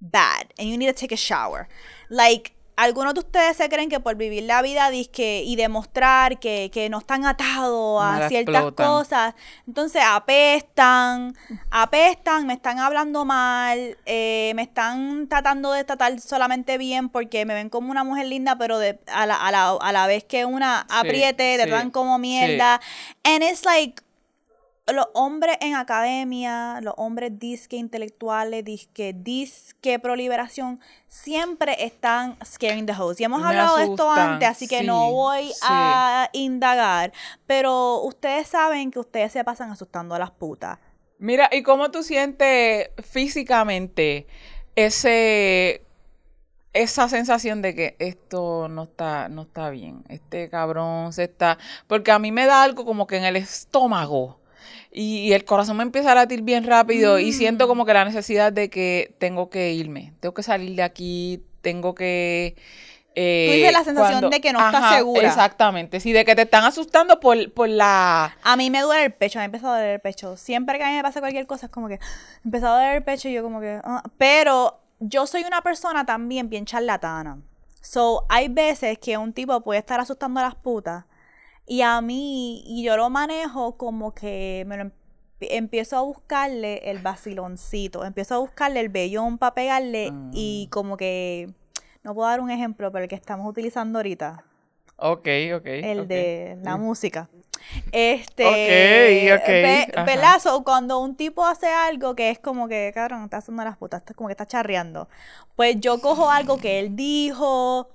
bad and you need to take a shower. Like, algunos de ustedes se creen que por vivir la vida disque, y demostrar que, que no están atados a ciertas explotan. cosas, entonces apestan, apestan, me están hablando mal, eh, me están tratando de tratar solamente bien porque me ven como una mujer linda, pero de, a, la, a, la, a la vez que una apriete, te sí, tratan como sí. mierda. And it's like, los hombres en academia, los hombres disque intelectuales, disque, disque pro liberación, siempre están scaring the host. Y hemos Me hablado de esto antes, así que sí, no voy sí. a indagar. Pero ustedes saben que ustedes se pasan asustando a las putas. Mira, ¿y cómo tú sientes físicamente ese esa sensación de que esto no está no está bien? Este cabrón se está porque a mí me da algo como que en el estómago y, el corazón me empieza a latir bien rápido y siento Mm. como que la necesidad de que tengo que irme, tengo que salir de aquí, tengo que eh, Tú dices la sensación de que no estás segura. Exactamente, sí, de que te están asustando por, por la... A mí me duele el pecho, me ha empezado a doler el pecho. Siempre que a mí me pasa cualquier cosa es como que me empezado a doler el pecho y yo como que... ah. Pero yo soy una persona también bien charlatana. So, hay veces que un tipo puede estar asustando a las putas y a mí, y yo lo manejo como que me lo em- empiezo a buscarle el vaciloncito, empiezo a buscarle el vellón para pegarle y como que... No puedo dar un ejemplo, pero el que estamos utilizando ahorita Ok, ok. el de la música. Este, Ok, ok, ve-. So, cuando un tipo hace algo que es como que, cabrón, está haciendo las putas, como que está charreando, pues yo cojo algo que él dijo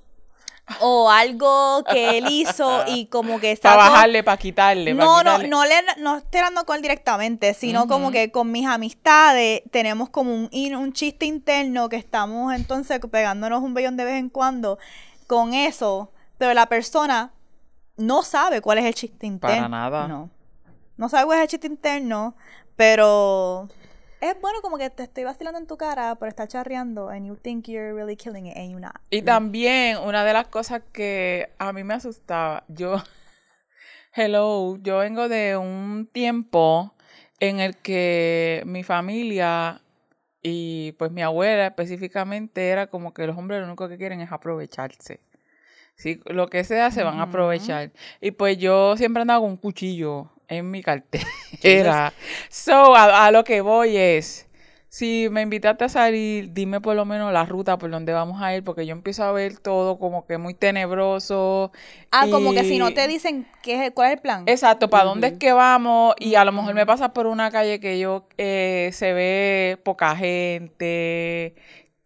o algo que él hizo y como que Para saco- bajarle, para quitarle. pa' no, no, quitarle. no, le, no estoy dando con él directamente, sino como que con mis amistades tenemos como un, un chiste interno que estamos entonces pegándonos un bellón de vez en cuando con eso, pero la persona no sabe cuál es el chiste interno. Para nada. No. No sabe cuál es el chiste interno, pero es bueno como que te estoy vacilando en tu cara por estar charreando and you think you're really killing it and you're not. Y también una de las cosas que a mí me asustaba, yo, hello, yo vengo de un tiempo en el que mi familia y pues mi abuela específicamente era como que los hombres lo único que quieren es aprovecharse. Sí, lo que sea se van a aprovechar. Y pues yo siempre andaba con un cuchillo en mi cartera. so, a, a lo que voy es, si me invitaste a salir, dime por lo menos la ruta por donde vamos a ir, porque yo empiezo a ver todo como que muy tenebroso. Ah, como que si no te dicen qué es el, cuál es el plan. Exacto, ¿para dónde es que vamos? Y a lo mejor me pasa por una calle que yo eh, se ve poca gente,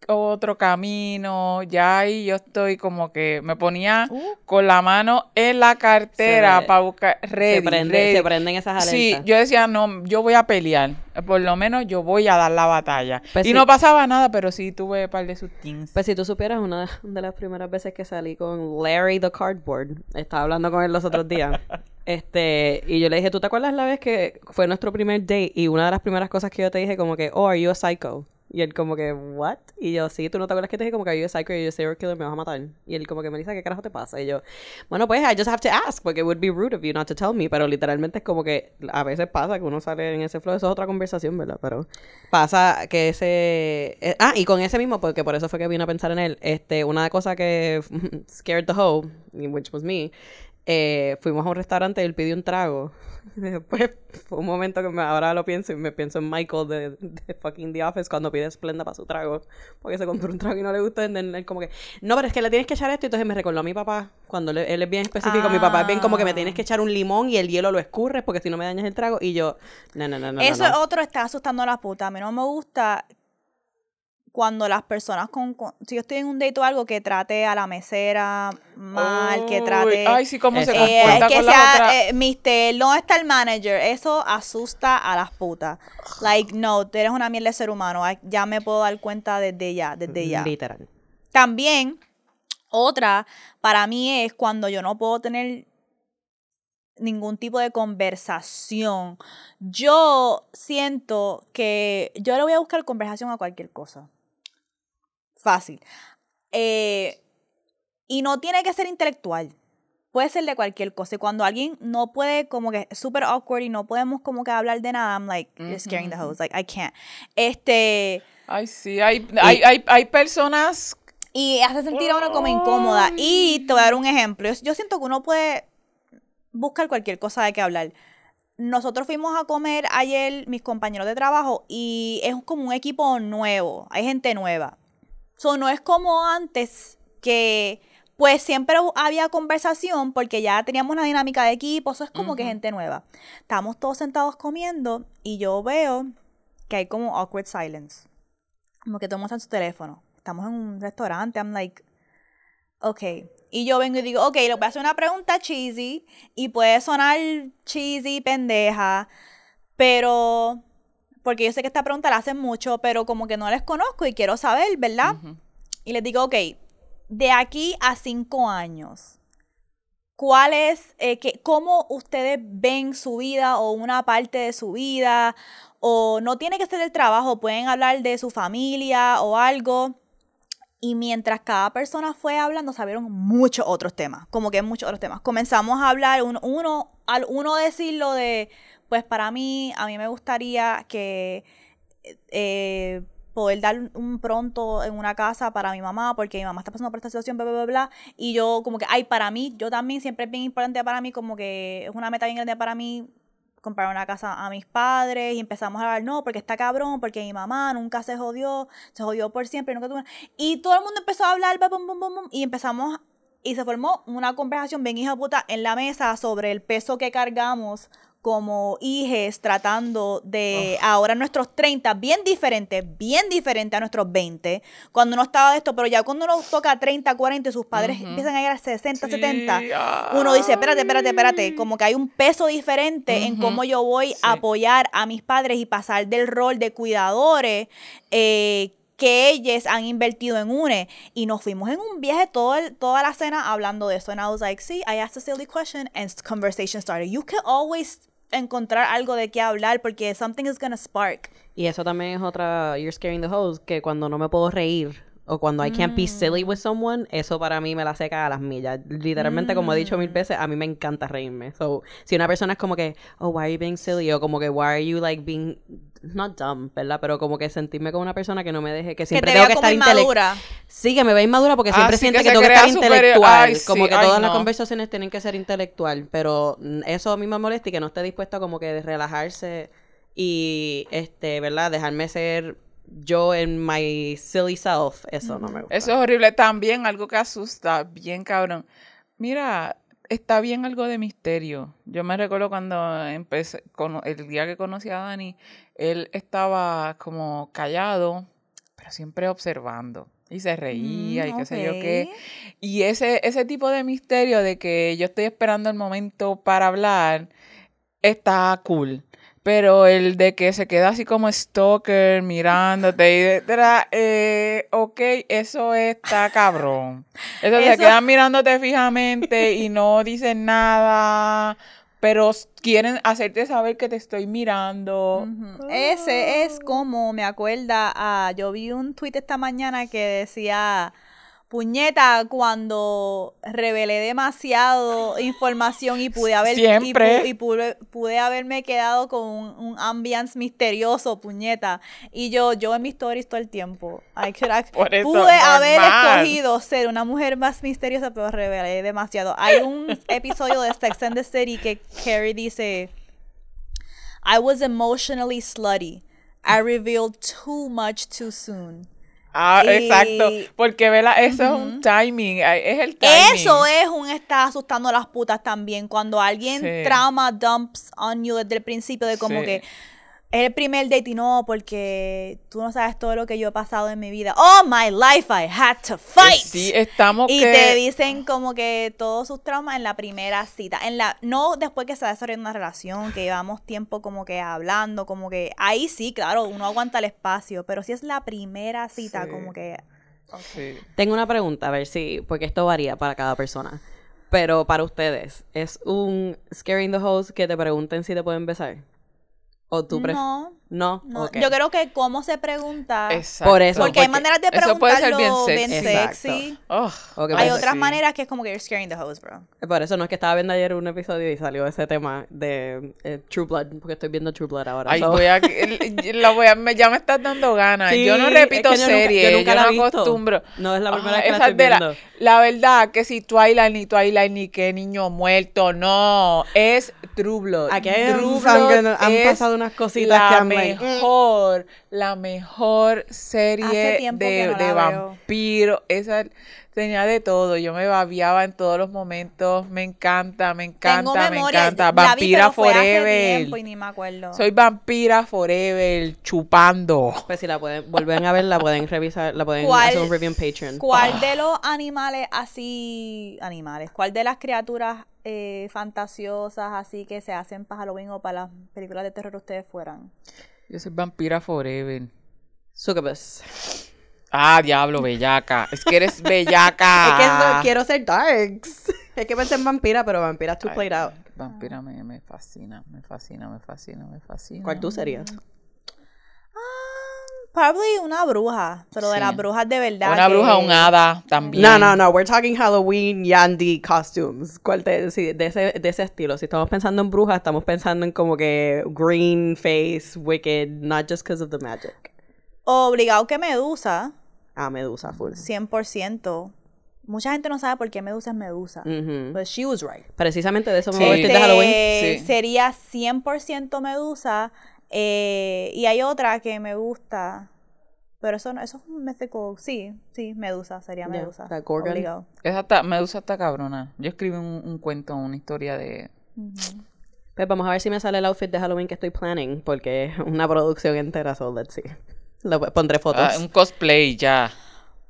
otro camino, ya ahí yo estoy como que me ponía Uh. con la mano en la cartera para buscar ready, se, prende- ready. se prenden esas alertas. Sí, yo decía, no, yo voy a pelear. Por lo menos yo voy a dar la batalla. Pues y sí. no pasaba nada, pero sí tuve un par de sustins. Pues si tú supieras, una de las primeras veces que salí con Larry the Cardboard, estaba hablando con él los otros días, este, y yo le dije, ¿tú te acuerdas la vez que fue nuestro primer date? Y una de las primeras cosas que yo te dije como que, oh, are you a psycho? Y él como que, what? Y yo, sí, ¿tú no te acuerdas que te dije como que, a psycho? Y yo, serial killer, me vas a matar. Y él como que, Melissa, ¿qué carajo te pasa? Y yo, bueno, pues, I just have to ask, porque it would be rude of you not to tell me. Pero literalmente es como que a veces pasa que uno sale en ese flow, eso es otra conversación, ¿verdad? Pero pasa que ese... eh, ah, y con ese mismo, porque por eso fue que vine a pensar en él, este, una cosa que scared the hoe, which was me, eh, fuimos a un restaurante y él pidió un trago. Después fue un momento que me, ahora lo pienso y me pienso en Michael de, de fucking The Office cuando pide Splenda para su trago. Porque se compró un trago y no le gustó. él como que, no, pero es que le tienes que echar esto. Y entonces me recordó a mi papá, cuando le- él es bien específico. Mi papá es bien como que me tienes que echar un limón y el hielo lo escurres porque si no me dañas el trago. Y yo, no, no, no, no. Eso no, es no. otro, está asustando a la puta. A mí no me gusta cuando las personas con, con- si yo estoy en un date o algo que trate a la mesera mal, que trate Ay, sí, cómo se eh, comporta que con sea eh, Mr. no está el manager, eso asusta a las putas. Like, no, tú eres una mierda de ser humano. Ya me puedo dar cuenta desde ya, desde ya. Literal. También, otra para mí es cuando yo no puedo tener ningún tipo de conversación. Yo siento que yo le voy a buscar conversación a cualquier cosa. Fácil. Eh, y no tiene que ser intelectual. Puede ser de cualquier cosa. Y cuando alguien no puede, como que es súper awkward y no podemos como que hablar de nada, I'm like, you're scaring the host. Like, I can't. Este. Ay, sí, hay, hay, hay, hay personas. Y hace sentir a uno como incómoda. Y te voy a dar un ejemplo. Yo, yo siento que uno puede buscar cualquier cosa de qué hablar. Nosotros fuimos a comer ayer, mis compañeros de trabajo, y es como un equipo nuevo. Hay gente nueva. So, no es como antes que pues siempre había conversación porque ya teníamos una dinámica de equipo, eso es como que gente nueva. Estamos todos sentados comiendo y yo veo que hay como awkward silence. Como que todo el mundo está en su teléfono. Estamos en un restaurante, I'm like, ok. Y yo vengo y digo, ok, le voy a hacer una pregunta cheesy y puede sonar cheesy, pendeja, pero porque yo sé que esta pregunta la hacen mucho, pero como que no les conozco y quiero saber, ¿verdad? Y les digo, ok, de aquí a cinco años, ¿cuál es, eh, que, cómo ustedes ven su vida o una parte de su vida? O no tiene que ser el trabajo, pueden hablar de su familia o algo. Y mientras cada persona fue hablando, sabieron muchos otros temas, como que muchos otros temas. Comenzamos a hablar, uno, uno al uno decir lo de, pues para mí, a mí me gustaría que eh, poder dar un pronto en una casa para mi mamá, porque mi mamá está pasando por esta situación, bla, bla, bla, bla. Y yo como que, ay, para mí, yo también siempre es bien importante para mí, como que es una meta bien grande para mí comprar una casa a mis padres y empezamos a hablar, no, porque está cabrón, porque mi mamá nunca se jodió, se jodió por siempre, nunca tuvo... Y todo el mundo empezó a hablar, bum, bum, bum, y empezamos, y se formó una conversación bien hija puta en la mesa sobre el peso que cargamos como hijes tratando de ahora nuestros 30, bien diferente, bien diferente a nuestros 20, cuando uno estaba de esto, pero ya cuando uno toca 30, 40 y sus padres empiezan a llegar a 60, 70, uno dice, espérate, espérate, espérate, como que hay un peso diferente en cómo yo voy a apoyar a mis padres y pasar del rol de cuidadores eh, que ellos han invertido en UNE. Y nos fuimos en un viaje todo toda la cena hablando de eso. And I was like, see, I asked a silly question and conversation started. You can always encontrar algo de qué hablar porque something is gonna spark. Y eso también es otra, you're scaring the host, que cuando no me puedo reír o cuando I can't be mm. silly with someone, eso para mí me la seca a las millas. Literalmente, como he dicho mil mm. veces, a mí me encanta reírme. So, si una persona es como que, oh, why are you being silly? O como que, why are you like being not dumb, ¿verdad? Pero como que sentirme con una persona que no me deje, que siempre tengo que estar intelectual. Sí, que me ve inmadura porque siempre ah, siente que, tengo que estar intelectual. como que todas las conversaciones tienen que ser intelectual. Pero eso a mí me molesta y que no esté dispuesto como que de relajarse y, este, ¿verdad? Dejarme ser yo en my silly self. Eso no me gusta. Eso es horrible. También algo que asusta, bien cabrón. Mira, está bien algo de misterio. Yo me recuerdo cuando empecé, con, el día que conocí a Dani, él estaba como callado, pero siempre observando. Y se reía y qué sé yo qué. Y ese, ese tipo de misterio de que yo estoy esperando el momento para hablar, está cool. Pero el de que se queda así como stalker mirándote y detrás, eh, ok, eso está cabrón. Eso, se quedan mirándote fijamente y no dicen nada, pero quieren hacerte saber que te estoy mirando. Ese es como me acuerda a, yo vi un tweet esta mañana que decía puñeta, cuando revelé demasiado información y pude haber y, pude, haberme quedado con un, ambiance misterioso, puñeta. Y yo, yo en mis stories todo el tiempo. pude haber escogido ser una mujer más misteriosa, pero revelé demasiado. Hay un episodio de Sex and the City que Carrie dice, I was emotionally slutty. I revealed too much too soon. Ah, exacto. Porque, vela, eso es un timing. Es el timing. Eso es un estar asustando a las putas también. Cuando alguien trauma dumps on you desde el principio, de como que es el primer date y no, porque tú no sabes todo lo que yo he pasado en mi vida. All my life I had to fight. Sí, estamos Y te dicen como que todos sus traumas en la primera cita. En la, no después que se ha desarrollado una relación, que llevamos tiempo como que hablando, como que ahí sí, claro, uno aguanta el espacio, pero si es la primera cita, como que... Tengo una pregunta, a ver si, porque esto varía para cada persona. Pero para ustedes, ¿es un scaring the host que te pregunten si te pueden besar? ¿O tú prefieres? No, no. Yo creo que cómo se pregunta. Exacto. Por eso, porque hay maneras de eso puede ser preguntarlo bien bien sexy. sexy. Oh, Ok, Hay otras sí. maneras que es como que you're scaring the host, bro. Por eso no es que estaba viendo ayer un episodio y salió ese tema de eh, True Blood, porque estoy viendo True Blood ahora. Ay, so- voy a, el- la voy a, me- ya me estás dando ganas. Sí, yo no es repito yo nunca- series, yo yo, nunca la no visto. acostumbro. No es la primera Ajá, que la estoy es de la- viendo. La, verdad que si Twilight ni Twilight ni qué niño muerto, no, es True Blood. Aquí hay True Blood han es pasado unas cositas la que mm. Mejor, la mejor serie de, no de la veo. vampiro. Esa tenía de todo. Yo me babiaba en todos los momentos. Me encanta, me encanta, Tengo me memoria. encanta. vi, Vampira forever. tiempo y ni me acuerdo. Soy vampira forever, chupando. Pues si la pueden, vuelven a ver, la pueden revisar, la pueden ¿Cuál- hacer un review en Patreon. ¿Cuál de los animales así, animales, cuál de las criaturas eh, fantasiosas así que se hacen para Halloween o para las películas de terror ustedes fueran? Yo soy vampira forever. Succubus. Ah, diablo, bellaca. Es que eres bellaca. Es que eso- quiero ser darks. Es que pensé en vampira, pero vampira es too Ay, played out. Vampira me, me fascina, me fascina, me fascina, me fascina. ¿Cuál tú serías? Probably una bruja, pero de Sí. las brujas de verdad. Una que- bruja, un hada también. No, no, no. We're talking Halloween Yandy costumes. ¿Cuál te, sí, de, ese, de ese estilo. Si estamos pensando en brujas, estamos pensando en como que green face, wicked, not just because of the magic. Obligado que Medusa, Ah, Medusa, full. 100%. Mucha gente no sabe por qué Medusa es Medusa. Ujú. But she was right. Precisamente de eso me Sí. voy a vestir de Halloween. Este, Sí. Sería 100% Medusa. Eh, y hay otra que me gusta. Pero eso no, eso es un mythical. Sí, sí, Medusa, sería Yeah, Medusa. that Gorgon. obligado. Esa está, Medusa está cabrona. Yo escribí un, un cuento, una historia de... Pues vamos a ver si me sale el outfit de Halloween que estoy planning, porque es una producción entera, so let's see. Lo, pondré fotos. ah, un cosplay ya.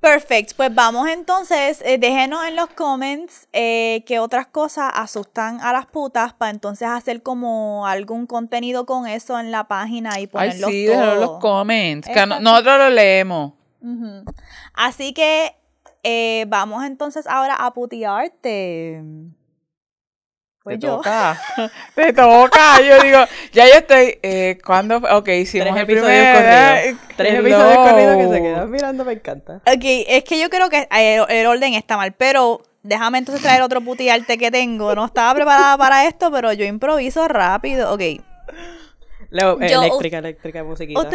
Perfect. Pues vamos entonces, eh, déjenos en los comments eh, qué otras cosas asustan a las putas para entonces hacer como algún contenido con eso en la página y Ay, ponerlos sí, déjalo en los todos. comments. Que nosotros lo leemos. Así que eh, vamos entonces ahora a putearte. Pues Te yo. toca. Te toca. Yo digo, ya yo estoy. Eh, ¿Cuándo? Ok, hicimos Tres el primer. eh, Tres hello. episodios corridos que se quedan mirando, me encanta. Ok, es que yo creo que el, el orden está mal, pero déjame entonces traer otro putearte que tengo. No estaba preparada para esto, pero yo improviso rápido. Ok. Eh, Yo- eléctrica, eléctrica, musiquita.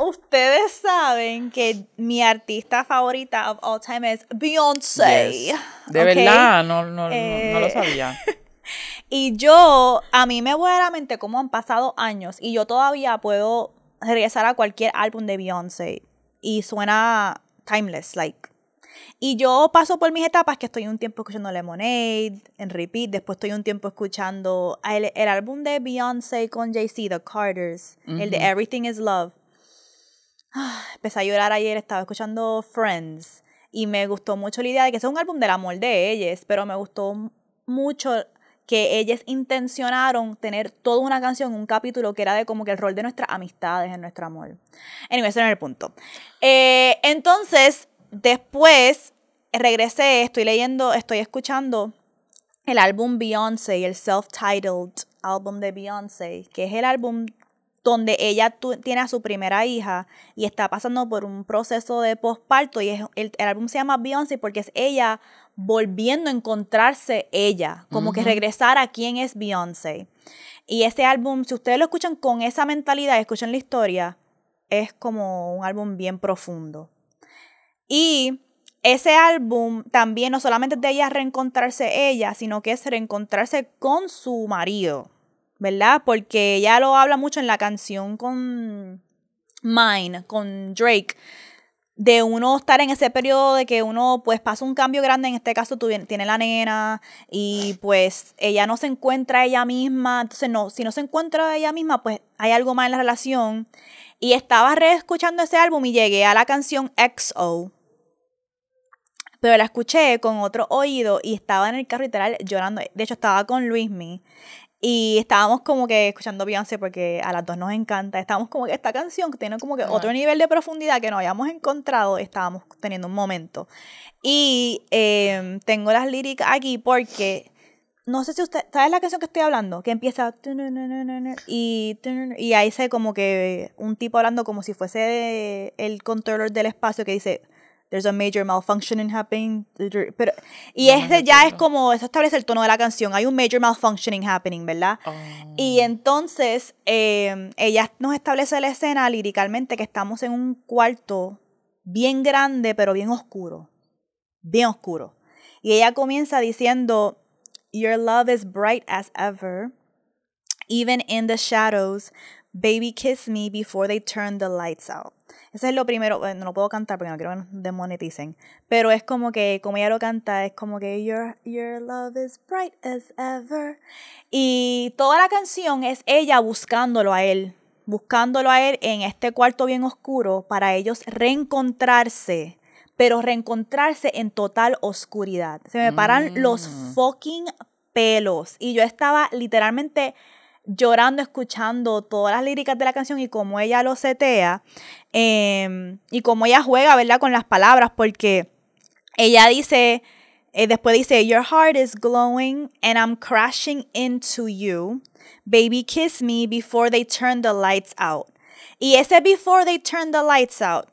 Usted- Ustedes saben que mi artista favorita of all time es Beyoncé. Yes. De verdad, no, no, no- no Eh, lo sabía. Y yo, a mí me vuela a la mente cómo han pasado años y yo todavía puedo regresar a cualquier álbum de Beyoncé y suena timeless, like. Y yo paso por mis etapas que estoy un tiempo escuchando Lemonade en repeat, después estoy un tiempo escuchando el, el álbum de Beyoncé con Jay-Z, The Carters, el de. Everything is Love. Ah, empecé a llorar ayer, estaba escuchando Friends y me gustó mucho la idea de que es un álbum del amor de ellas, pero me gustó mucho que ellas intencionaron tener toda una canción, un capítulo que era de como que el rol de nuestras amistades en nuestro amor. Anyway, ese no es el punto. Eh, entonces, después regresé, estoy leyendo, estoy escuchando el álbum Beyoncé, el self-titled álbum de Beyoncé, que es el álbum donde ella tiene a su primera hija y está pasando por un proceso de posparto y es, el, el álbum se llama Beyoncé porque es ella volviendo a encontrarse ella, como que regresar a quién es Beyoncé. Y ese álbum, si ustedes lo escuchan con esa mentalidad, escuchan la historia, es como un álbum bien profundo. Y ese álbum también no solamente es de ella reencontrarse ella, sino que es reencontrarse con su marido, ¿verdad? Porque ella lo habla mucho en la canción con Mine, con Drake, de uno estar en ese periodo de que uno pues pasa un cambio grande, en este caso tuvi- tiene la nena y pues ella no se encuentra ella misma, entonces no, si no se encuentra ella misma pues hay algo más en la relación y estaba reescuchando ese álbum y llegué a la canción XO pero la escuché con otro oído y estaba en el carro literal llorando. De hecho, estaba con Luismi. Y estábamos como que escuchando Beyoncé porque a las dos nos encanta. Estábamos como que esta canción que tiene como que otro nivel de profundidad que no habíamos encontrado. Estábamos teniendo un momento. Y em, tengo las líricas aquí porque no sé si usted, ¿sabes la canción que estoy hablando? Que empieza y, y ahí se como que un tipo hablando como si fuese el controller del espacio que dice There's a major malfunctioning happening. Pero, y No ese ya es como, eso establece el tono de la canción. Hay un major malfunctioning happening, ¿verdad? Oh. Y entonces eh, ella nos establece la escena líricamente que estamos en un cuarto bien grande pero bien oscuro. Bien oscuro. Y ella comienza diciendo, Your love is bright as ever. Even in the shadows, baby kiss me before they turn the lights out. Ese es lo primero, bueno, no lo puedo cantar porque no quiero que nos demoneticen, pero es como que, como ella lo canta, es como que your, your love is bright as ever. Y toda la canción es ella buscándolo a él, buscándolo a él en este cuarto bien oscuro para ellos reencontrarse, pero reencontrarse en total oscuridad. Se me paran los Mm. fucking pelos y yo estaba literalmente llorando escuchando todas las líricas de la canción y cómo ella lo setea em, y cómo ella juega, ¿verdad? Con las palabras porque ella dice, eh, después dice, Your heart is glowing and I'm crashing into you. Baby, kiss me before they turn the lights out. Y ese before they turn the lights out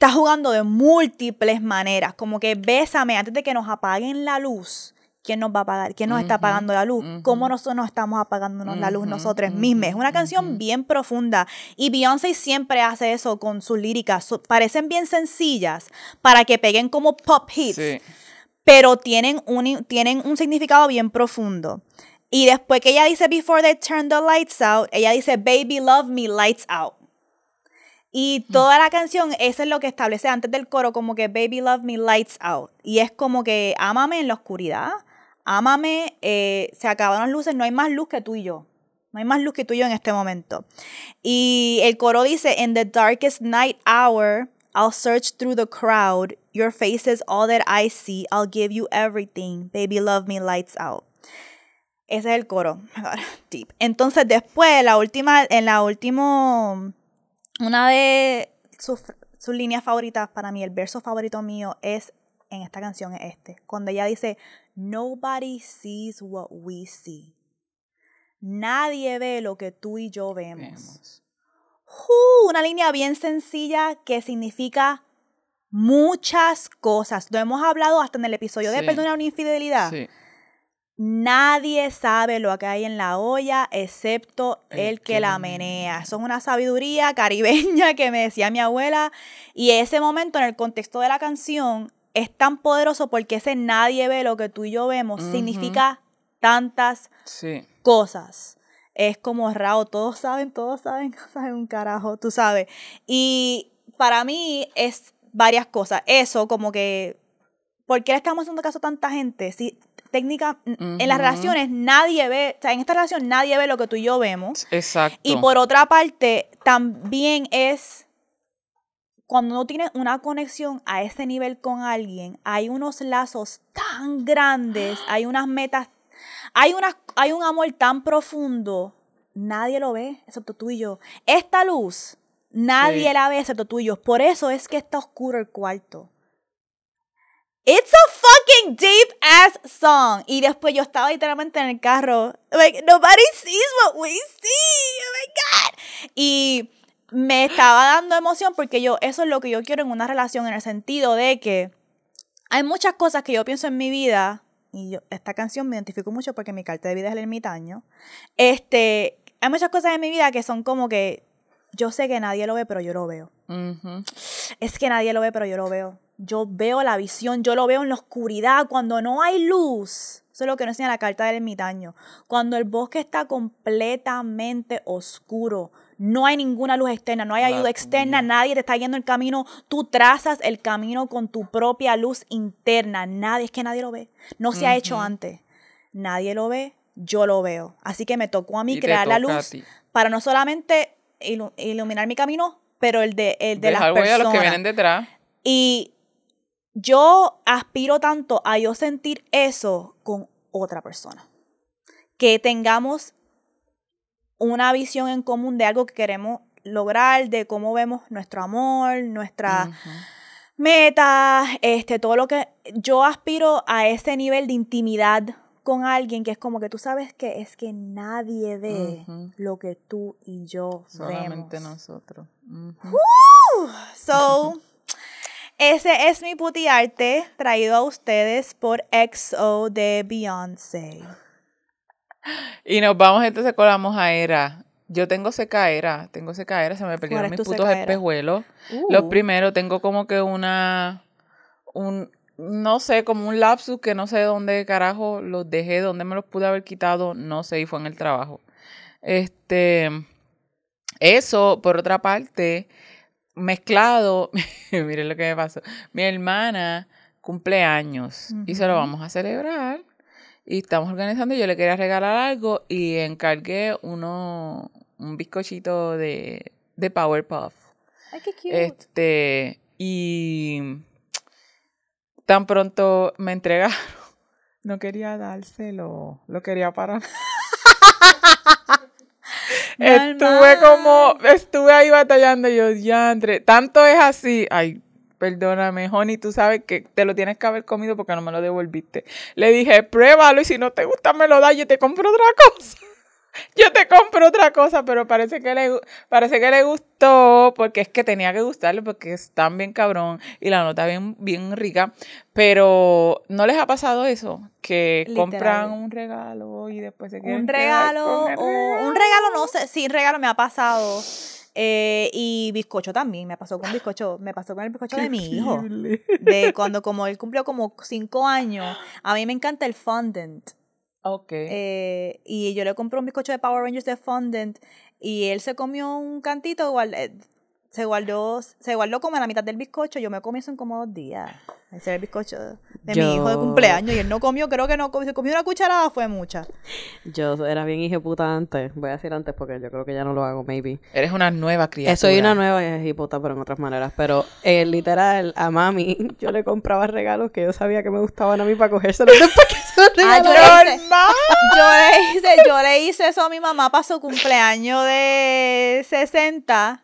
está jugando de múltiples maneras, como que bésame antes de que nos apaguen la luz. ¿Quién nos va a apagar? ¿Quién nos está Ujú, apagando la luz? ¿Cómo nosotros nos estamos apagándonos la luz nosotros mismos? Es una canción bien profunda y Beyoncé siempre hace eso con sus líricas. So- parecen bien sencillas para que peguen como pop hits Sí. pero tienen un, tienen un significado bien profundo. Y después que ella dice before they turn the lights out, ella dice baby love me lights out. Y toda la canción, eso es lo que establece antes del coro, como que baby love me lights out. Y es como que ámame en la oscuridad, ámame, eh, se acabaron las luces, no hay más luz que tú y yo. No hay más luz que tú y yo en este momento. Y el coro dice, In the darkest night hour, I'll search through the crowd. Your face is all that I see. I'll give you everything. Baby, love me, lights out. Ese es el coro. Deep. Entonces, después, la última, en la última, una de sus, sus líneas favoritas para mí, el verso favorito mío es en esta canción es este, cuando ella dice, Nobody sees what we see. Nadie ve lo que tú y yo vemos. Vemos. Uh, una línea bien sencilla que significa muchas cosas. Lo hemos hablado hasta en el episodio de Sí. Perdonar una infidelidad. Sí. Nadie sabe lo que hay en la olla excepto el, El que, la menea. Eso es una sabiduría caribeña que me decía mi abuela. Y ese momento en el contexto de la canción es tan poderoso porque ese nadie ve lo que tú y yo vemos. Significa tantas Sí. cosas. Es como raro, todos saben, todos saben, saben un carajo, tú sabes. Y para mí es varias cosas. Eso, como que, ¿por qué le estamos haciendo caso a tanta gente? Si técnica, en las relaciones nadie ve, o sea, en esta relación nadie ve lo que tú y yo vemos. Exacto. Y por otra parte, también es cuando uno tiene una conexión a ese nivel con alguien, hay unos lazos tan grandes, hay unas metas, hay, unas, hay un amor tan profundo, nadie lo ve, excepto tú y yo. Esta luz, nadie Sí. la ve, excepto tú y yo. Por eso es que está oscuro el cuarto. It's a fucking deep ass song. Y después yo estaba literalmente en el carro. Like, nobody sees what we see. Oh my God. Y me estaba dando emoción porque yo, eso es lo que yo quiero en una relación, en el sentido de que hay muchas cosas que yo pienso en mi vida. Y yo, esta canción me identifico mucho porque mi carta de vida es el ermitaño. Este, hay muchas cosas en mi vida que son como que yo sé que nadie lo ve, pero yo lo veo es que nadie lo ve, pero yo lo veo. Yo veo la visión, yo lo veo en la oscuridad, cuando no hay luz. Eso es lo que nos enseña la carta del ermitaño. Cuando el bosque está completamente oscuro, no hay ninguna luz externa, no hay La ayuda externa, nadie te está guiando el camino, tú trazas el camino con tu propia luz interna. Nadie, es que nadie lo ve. No se ha hecho antes. Nadie lo ve, yo lo veo. Así que me tocó a mí Y crear la luz para no solamente ilu- iluminar mi camino, pero el de, el de las huella a personas. los que vienen detrás. Y yo aspiro tanto a yo sentir eso con otra persona. Que tengamos una visión en común de algo que queremos lograr, de cómo vemos nuestro amor, nuestra Ujú. metas, este, todo lo que yo aspiro a ese nivel de intimidad con alguien que es como que tú sabes que es que nadie ve lo que tú y yo Solamente vemos. nosotros. Ujú. So, ese es mi puti arte traído a ustedes por XO de Beyoncé. Y nos vamos entonces con la mojaera. Yo tengo secaera, tengo secaera, se me perdieron mis putos secaera? espejuelos. Los Uh. primeros tengo como que una, un, no sé, como un lapsus que no sé dónde carajo los dejé, dónde me los pude haber quitado, no sé, y fue en el trabajo. Este, eso, por otra parte, mezclado, miren lo que me pasó, mi hermana cumple años y se lo vamos a celebrar y estamos organizando, yo le quería regalar algo y encargué uno, un bizcochito de, de Powerpuff. Ay, qué cute. Este, y tan pronto me entregaron, no quería dárselo, lo quería para. Estuve como, estuve ahí batallando yo, diantre, tanto es así, ay, perdóname, honey, tú sabes que te lo tienes que haber comido porque no me lo devolviste. Le dije, pruébalo y si no te gusta me lo das, yo te compro otra cosa. Yo te compro otra cosa, pero parece que le, parece que le gustó porque es que tenía que gustarle porque están bien cabrón y la nota bien, bien rica. Pero ¿no les ha pasado eso? Que Literal. compran un regalo y después se quieren un regalo con el o un regalo no sé sí regalo me ha pasado eh, y bizcocho también me pasó con bizcocho me pasó con el bizcocho de mi hijo de cuando como él cumplió como cinco años a mí me encanta el fondant Ok. eh, y yo le compré un bizcocho de Power Rangers de fondant y él se comió un cantito guard- eh, se guardó se guardó como en la mitad del bizcocho yo me comí eso en como dos días ese era el bizcocho de mi hijo de cumpleaños y él no comió creo que no comió, se comió una cucharada fue mucha Yo era bien hijeputa antes. Voy a decir antes porque yo creo que ya no lo hago, maybe. Eres una nueva criatura. Soy una nueva hijeputa, pero en otras maneras. Pero eh, literal, a mami, yo le compraba regalos que yo sabía que me gustaban a mí para cogérselos después que se los Ah, yo le hice-. Yo le hice, yo le hice eso a mi mamá para su cumpleaños de 60.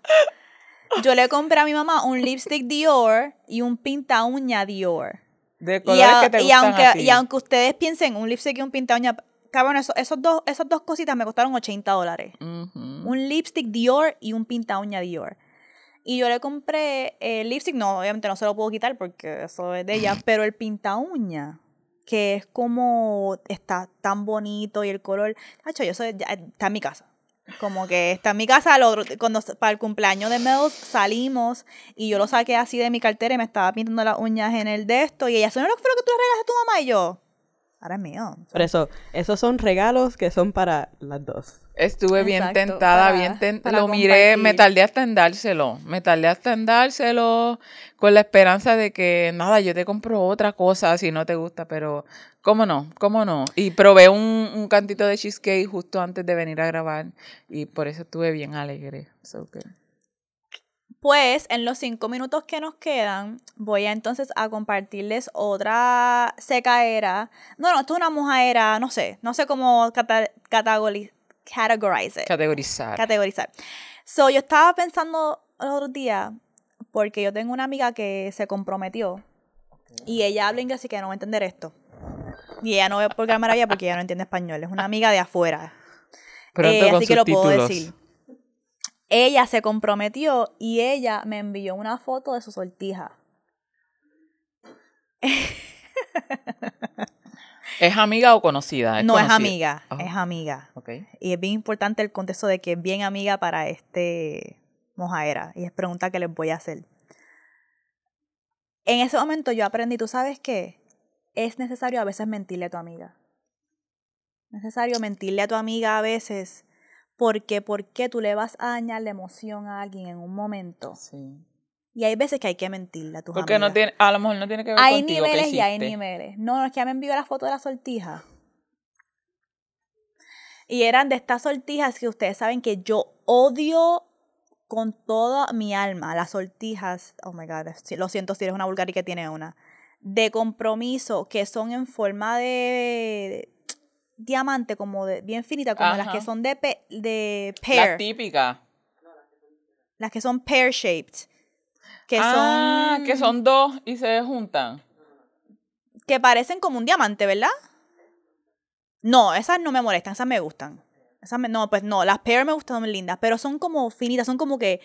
Yo le compré a mi mamá un lipstick Dior y un pinta uña Dior. De Y, colores a- que te y gustan aunque, a ti. y aunque ustedes piensen un lipstick y un pinta uña, cabrón, eso- esos dos, esas dos cositas me costaron 80 dólares. Un lipstick Dior y un pinta uña Dior. Y yo le compré el lipstick, no, obviamente no se lo puedo quitar porque eso es de ella, pero el pinta uña, que es como, está tan bonito y el color, Hacho, yo soy, ya- está en mi casa. Como que está en mi casa, otro, cuando para el cumpleaños de Meadows salimos y yo lo saqué así de mi cartera y me estaba pintando las uñas en el de esto y ella, ¿eso no lo fue lo que tú le regalaste a tu mamá? Y yo, ahora es mío. Por eso, esos son regalos que son para las dos. Estuve bien tentada, para- bien tentada. para Lo miré, me tardé hasta en dárselo. Me tardé hasta en dárselo con la esperanza de que, nada, yo te compro otra cosa si no te gusta, pero cómo no, cómo no. Y probé un, un cantito de cheesecake justo antes de venir a grabar y por eso estuve bien alegre. So good. Pues en los cinco minutos que nos quedan, voy a entonces a compartirles otra secaera. No, no, esto es una mojaera, no sé, no sé cómo cata- categori- categorize it, Categorizar. categorizar. So, yo estaba pensando los otros días, porque yo tengo una amiga que se comprometió y ella habla inglés y que no va a entender esto. Y ella no ve por qué maravilla porque ella no entiende español, es una amiga de afuera. Pronto Eh, así que lo puedo decir. Ella se comprometió y ella me envió una foto de su sortija. ¿Es amiga o conocida? no es amiga, es amiga. Ok. Y es bien importante el contexto de que es bien amiga para este mojaera. Y es pregunta que les voy a hacer. En ese momento yo aprendí, ¿tú sabes qué? Es necesario a veces mentirle a tu amiga. Es necesario mentirle a tu amiga a veces. Porque, ¿por qué tú le vas a dañar la emoción a alguien en un momento? Sí. Y hay veces que hay que mentirle a tus Porque no tiene, a lo mejor no tiene que ver Hay contigo. ¿qué niveles y hay niveles. No, no, es que ella me envió la foto de la sortija. Y eran de estas sortijas que ustedes saben que yo odio con toda mi alma. Las sortijas, oh my god, lo siento si eres una vulgar y que tiene una. De compromiso, que son en forma de. Diamante como de, bien finita, como las que son de, pe- de pear. típica. Las que son pear shaped. Que ah, son. que son dos y se juntan. Que parecen como un diamante, ¿verdad? No, esas no me molestan, esas me gustan. Esas me- no, pues no, las pear me gustan, son lindas, pero son como finitas, son como que.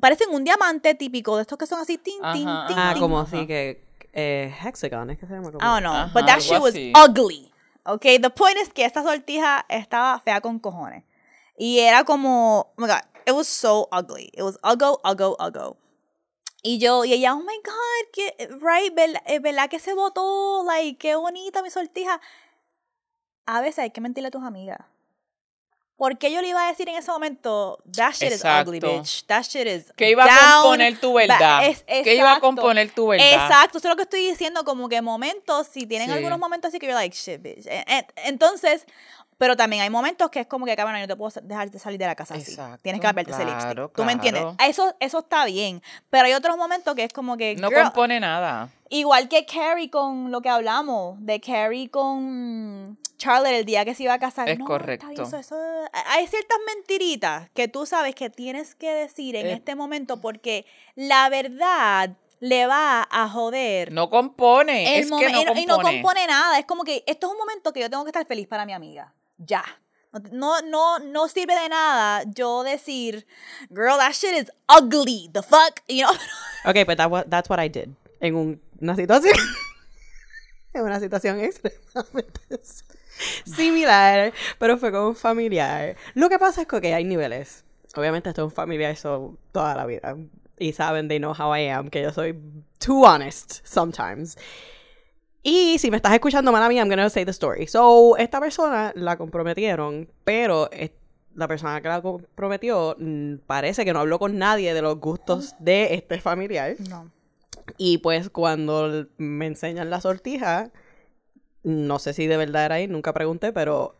Parecen un diamante típico, de estos que son así, tin, tin, Ajá, tin, Ah, tin. como así que... Eh, hexagon, es que se llama como... Know. Ajá, but that shit was así. ugly. Okay, the point is que esta sortija estaba fea con cojones. Y era como, oh my god, it was so ugly. It was uggo, uggo, uggo. Y yo, y ella, oh my god, que, right, ¿verdad, eh, ¿verdad que se votó? Like, qué bonita mi sortija. A veces hay que mentirle a tus amigas. ¿Por qué yo le iba a decir en ese momento, that shit is ugly, Exacto. bitch? That shit is Que iba a componer tu verdad. es- que iba a exacto. componer tu verdad. Exacto, eso es lo que estoy diciendo, como que momentos, si tienen Sí. algunos momentos así que you're like, shit, bitch. Eh, eh, Entonces, pero también hay momentos que es como que, cabrón, yo no te puedo dejar de salir de la casa así. Tienes que cambiarte ese claro, lipstick. ¿Tú me entiendes? Eso, eso está bien. Pero hay otros momentos que es como que, No girl, compone nada. igual que Carrie con lo que hablamos, de Carrie con Charlotte el día que se iba a casar. Es No, correcto. eso- eso- hay ciertas mentiritas que tú sabes que tienes que decir en Eh. este momento porque la verdad le va a joder No compone. el es que no y, no, y no compone. compone nada. Es como que esto es un momento que yo tengo que estar feliz para mi amiga. Ya. No, no, no sirve de nada yo decir, girl, that shit is ugly. The fuck, you know. Ok, but that that's what I did. En un- una situación. en una situación extremadamente similar, pero fue con un familiar. Lo que pasa es que ok, hay niveles. Obviamente esto es un familiar toda la vida. Y saben, they know how I am, que yo soy too honest sometimes. Y si me estás escuchando, mala mía, I'm gonna say the story. So, esta persona la comprometieron, pero la persona que la comprometió mm, parece que no habló con nadie de los gustos de este familiar. No. Y pues cuando me enseñan la sortija, no sé si de verdad era ahí, nunca pregunté, pero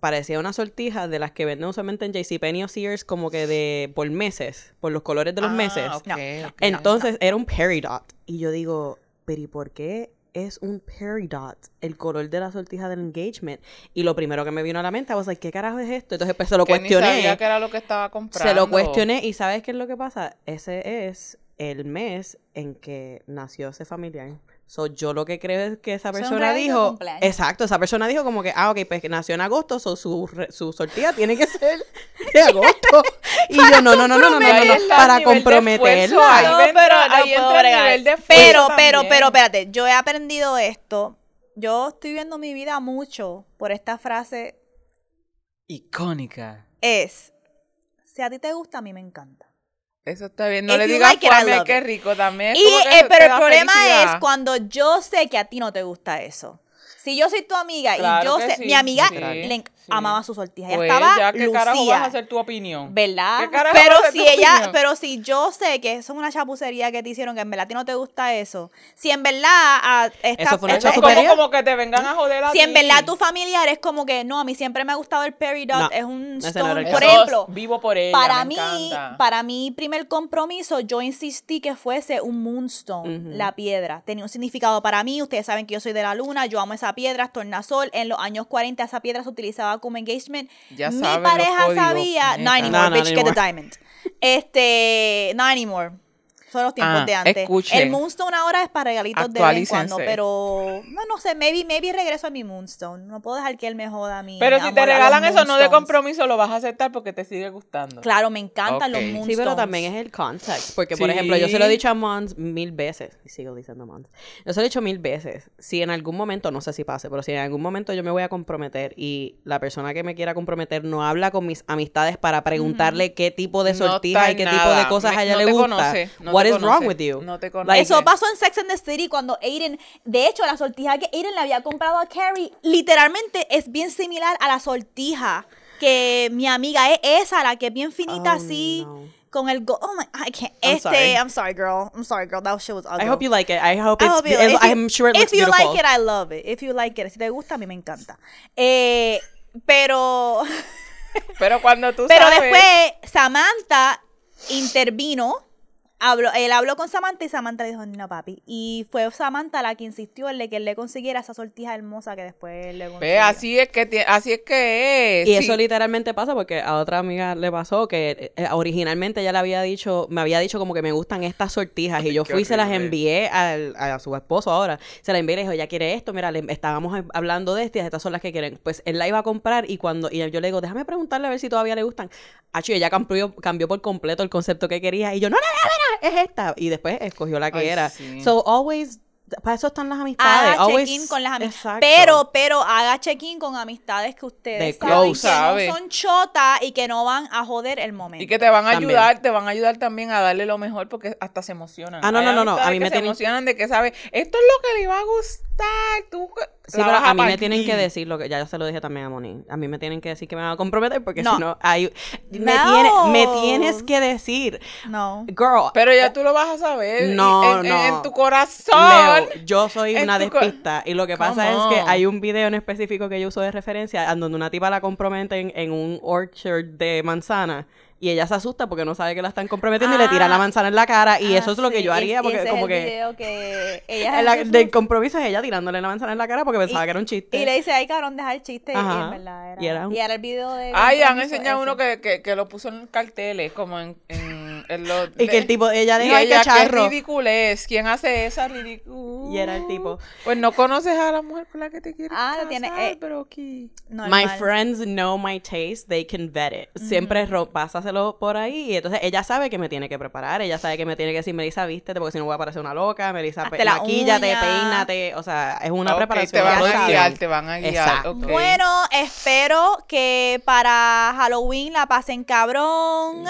parecía una sortija de las que venden usualmente en JCPenney o Sears como que de por meses, por los colores de los Ah, meses. ok, No. ok. Entonces era un peridot. Y yo digo, pero ¿y por qué es un peridot el color de la sortija del engagement? Y lo primero que me vino a la mente, I was like, ¿qué carajo es esto? Entonces pues se lo que ni cuestioné. sabía que era lo que estaba comprando. Se lo cuestioné y ¿sabes qué es lo que pasa? Ese es el mes en que nació ese familiar. So, yo lo que creo es que esa persona dijo, cumpleaños. exacto, esa persona dijo como que, ah, ok, pues que nació en agosto, so su, re- su sortilla tiene que ser de agosto. y yo, no, no, no, no, no, no, no, no, para comprometerla. No, pero ahí entra el nivel de Pero, pero, pero, espérate, yo he aprendido esto. Yo estoy viendo mi vida mucho por esta frase Icónica. es, si a ti te gusta, a mí me encanta. Eso está bien. No If le digas like it, qué rico también. Y, eh, pero el problema felicidad. es cuando yo sé que a ti no te gusta eso. Si yo soy tu amiga Claro y yo sé, sí, mi amiga sí, le. Amaba su sortija, ella Pues estaba ya, ¿qué carajo lucía. vas a hacer tu opinión? ¿Verdad? ¿Qué carajo Pero va a ser si tu ella, opinión? pero si yo sé que eso es una chapucería que te hicieron, que en verdad a ti no te gusta eso, si en verdad a esta, Eso fue una esta- como, como que te vengan a joder a si en verdad tu familiar es como que no, a mí siempre me ha gustado el peridot, No, es un no stone, por ejemplo, Vivo por ella, para me mí, encanta. para mi primer compromiso, yo insistí que fuese un moonstone, la piedra. Tenía un significado para mí. Ustedes saben que yo soy de la luna, yo amo esa piedra, es tornasol. En los años 40 esa piedra se utilizaba como engagement. Ya mi saben pareja sabía, no neta. anymore, No, no bitch, get the diamond. Este, no anymore. Son los tiempos Ah, de antes. escuchen. El Moonstone ahora es para regalitos de vez en cuando, pero no, no sé, maybe, maybe regreso a mi Moonstone. No puedo dejar que él me joda a mí. Pero si te los regalan eso no de compromiso, lo vas a aceptar porque te sigue gustando. Claro, me encantan los Ok. Moonstones. Sí, pero también es el context. Porque, por Sí. ejemplo, yo se lo he dicho a Mons mil veces. Y sigo diciendo Mons. Yo se lo he dicho mil veces. Si en algún momento, no sé si pase, pero si en algún momento yo me voy a comprometer y la persona que me quiera comprometer no habla con mis amistades para preguntarle qué tipo de No sortija está y qué en tipo de nada. cosas Me- a ella no le te gusta. conoce, no What is conoce, wrong with you? no te conoce. Eso pasó en Sex and the City cuando Aiden, de hecho, la sortija que Aiden le había comprado a Carrie, literalmente es bien similar a la sortija que mi amiga es esa, la que es bien finita Oh, así, no. con el go oh my, I can't, I'm este, sorry. I'm sorry, girl, I'm sorry, girl, that shit was ugly. I hope you like it. I hope I it's. hope you- it- if you- I'm sure it if looks you beautiful. like it, I love it. If you like it, si te gusta, a mí me encanta. Eh, pero, Pero cuando tú pero sabes... después Samantha intervino habló, él habló con Samantha y Samantha le dijo, no papi. Y fue Samantha la que insistió en que él le consiguiera esa sortija hermosa que después él le consiguió. Ve, así es que así es que es. Y sí. eso literalmente pasa porque a otra amiga le pasó que eh, originalmente ella le había dicho, me había dicho como que me gustan estas sortijas y yo fui y se las envié al- a su esposo ahora. Se la envié y le dijo, ella quiere esto, mira, le- estábamos hablando de estas, estas son las que quieren. Pues él la iba a comprar y cuando y yo le digo, déjame preguntarle a ver si todavía le gustan. Y ella cambió, cambió por completo el concepto que quería y yo, no, no, no, no, es esta. Y después escogió la que Ay, era. sí. So always, para eso están las amistades. haga always, check-in con las amistades. Exacto. Pero, pero haga check-in con amistades que ustedes De saben close, que sabe. no son chotas y que no van a joder el momento. Y que te van a También. ayudar, te van a ayudar también a darle lo mejor porque hasta se emocionan. Ah, no, Hay no, no, no, a mí me se tienen- emocionan de que sabe, esto es lo que le va a gustar, tú Sí, pero a mí me tienen que decir lo que ya yo se lo dije también a Moni. A mí me tienen que decir que me van a comprometer porque No. si no hay me, No. tiene- me tienes que decir, No. girl. Pero ya tú lo vas a saber. No, en, en- no. en tu corazón. Leo, yo soy en una despista y lo que pasa Come es que hay un video en específico que yo uso de referencia en donde una tipa la comprometen en un orchard de manzana y ella se asusta porque no sabe que la están comprometiendo y le tira Ah. la manzana en la cara y Ah, eso es lo que sí, yo haría porque ese como es el que video que ella la- del compromiso es ella tirándole la manzana en la cara porque pensaba Y- que era un chiste. Y le dice, ay, cabrón, deja el chiste. Y en verdad era. Y era un- el video de. Ay, han enseñado ese. uno que, que, que lo puso en carteles, como en, en, los... Y que el tipo, ella dijo, ay, ella, qué cacharro. ridículo es. ¿Quién hace esa ridícula? Y era el tipo. Pues no conoces a la mujer con la que te quieres Ah, casar, tiene- eh, pero aquí... My friends know my taste, they can vet it. Siempre ro- pásaselo por ahí y entonces ella sabe que me tiene que preparar, ella sabe que me tiene que decir, Melissa, vístete porque si no voy a parecer una loca, Melissa, pe- la maquíllate, uña. peínate, o sea, es una Ok, preparación. te van a saben. guiar, te van a guiar. Exacto. ok. Bueno, espero que para Halloween la pasen cabrón.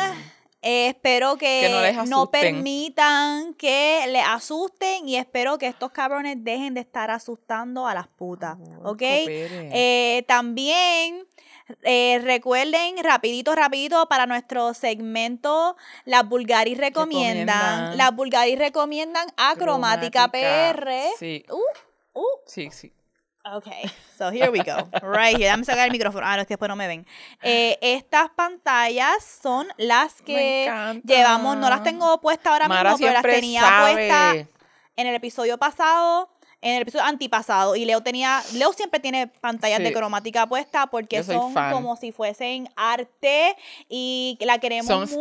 Eh, espero que, Que no permitan que le asusten y espero que estos cabrones dejen de estar asustando a las putas, ¿ok? cooperen. Eh, también eh, recuerden, rapidito, rapidito, para nuestro segmento, las Bulgari recomiendan. Recomiendan. Las Bulgari recomiendan a Cromática, PR. Sí, Uh, uh, sí, sí. Okay, so here we go. Right here. Dame sacar el micrófono. Ah, no, es que después no me ven. Eh, estas pantallas son las que llevamos. No las tengo puestas ahora Mara mismo, pero las tenía puestas en el episodio pasado. En el episodio antipasado. Y Leo tenía. Leo siempre tiene pantallas Sí. de cromática puesta porque son fan. como si fuesen arte. Y la queremos Son mucho.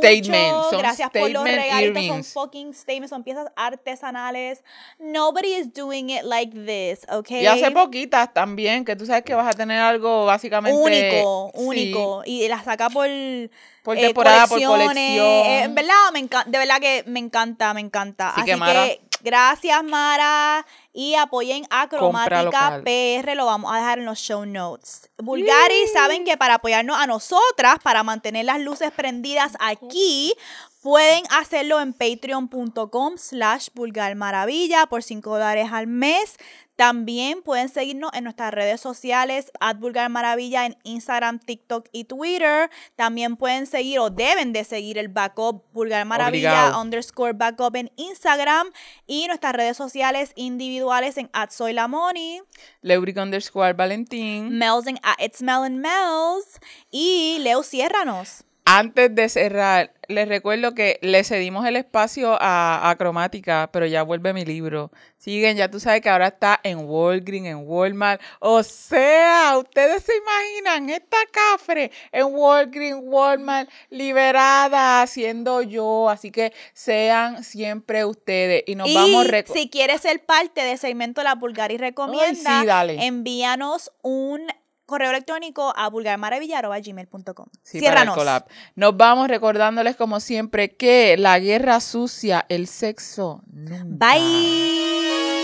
son Gracias por los regalitos. Son fucking statements. Son piezas artesanales. Nobody is doing it like this, okay? Y hace poquitas también, que tú sabes que vas a tener algo básicamente... único, sí, único. Y la saca por, por eh, temporada, por colecciones. colección. Eh, en verdad, me encanta, de verdad que me encanta, me encanta. Así Así, que, que, Mara. gracias, Mara. Y apoyen a Cromática. PR, lo vamos a dejar en los show notes. Bulgari, saben que para apoyarnos a nosotras, para mantener las luces prendidas aquí, pueden hacerlo en patreon.com slash vulgarmaravilla por 5 dólares al mes. También pueden seguirnos en nuestras redes sociales, at Vulgar Maravilla en Instagram, TikTok y Twitter. También pueden seguir o deben de seguir el backup Vulgar Maravilla Obligado. underscore backup en Instagram y nuestras redes sociales individuales en at Soy Leuric underscore Valentín. Mel's en at It's Mel and Mel's y Leo Ciérranos. Antes de cerrar, les recuerdo que le cedimos el espacio a, a Cromática, pero ya vuelve mi libro. Siguen, ya tú sabes que ahora está en Walgreens, en Walmart. O sea, ustedes se imaginan esta cafre en Walgreens, Walmart, liberada, siendo yo. Así que sean siempre ustedes. Y nos y vamos si quieres ser parte del segmento La Bulgari Recomienda, Ay, sí, dale. envíanos un correo electrónico a vulgarmaravilla.gmail.com. Sí, Ciérranos. Nos vamos recordándoles como siempre que la guerra sucia, el sexo nunca. Bye.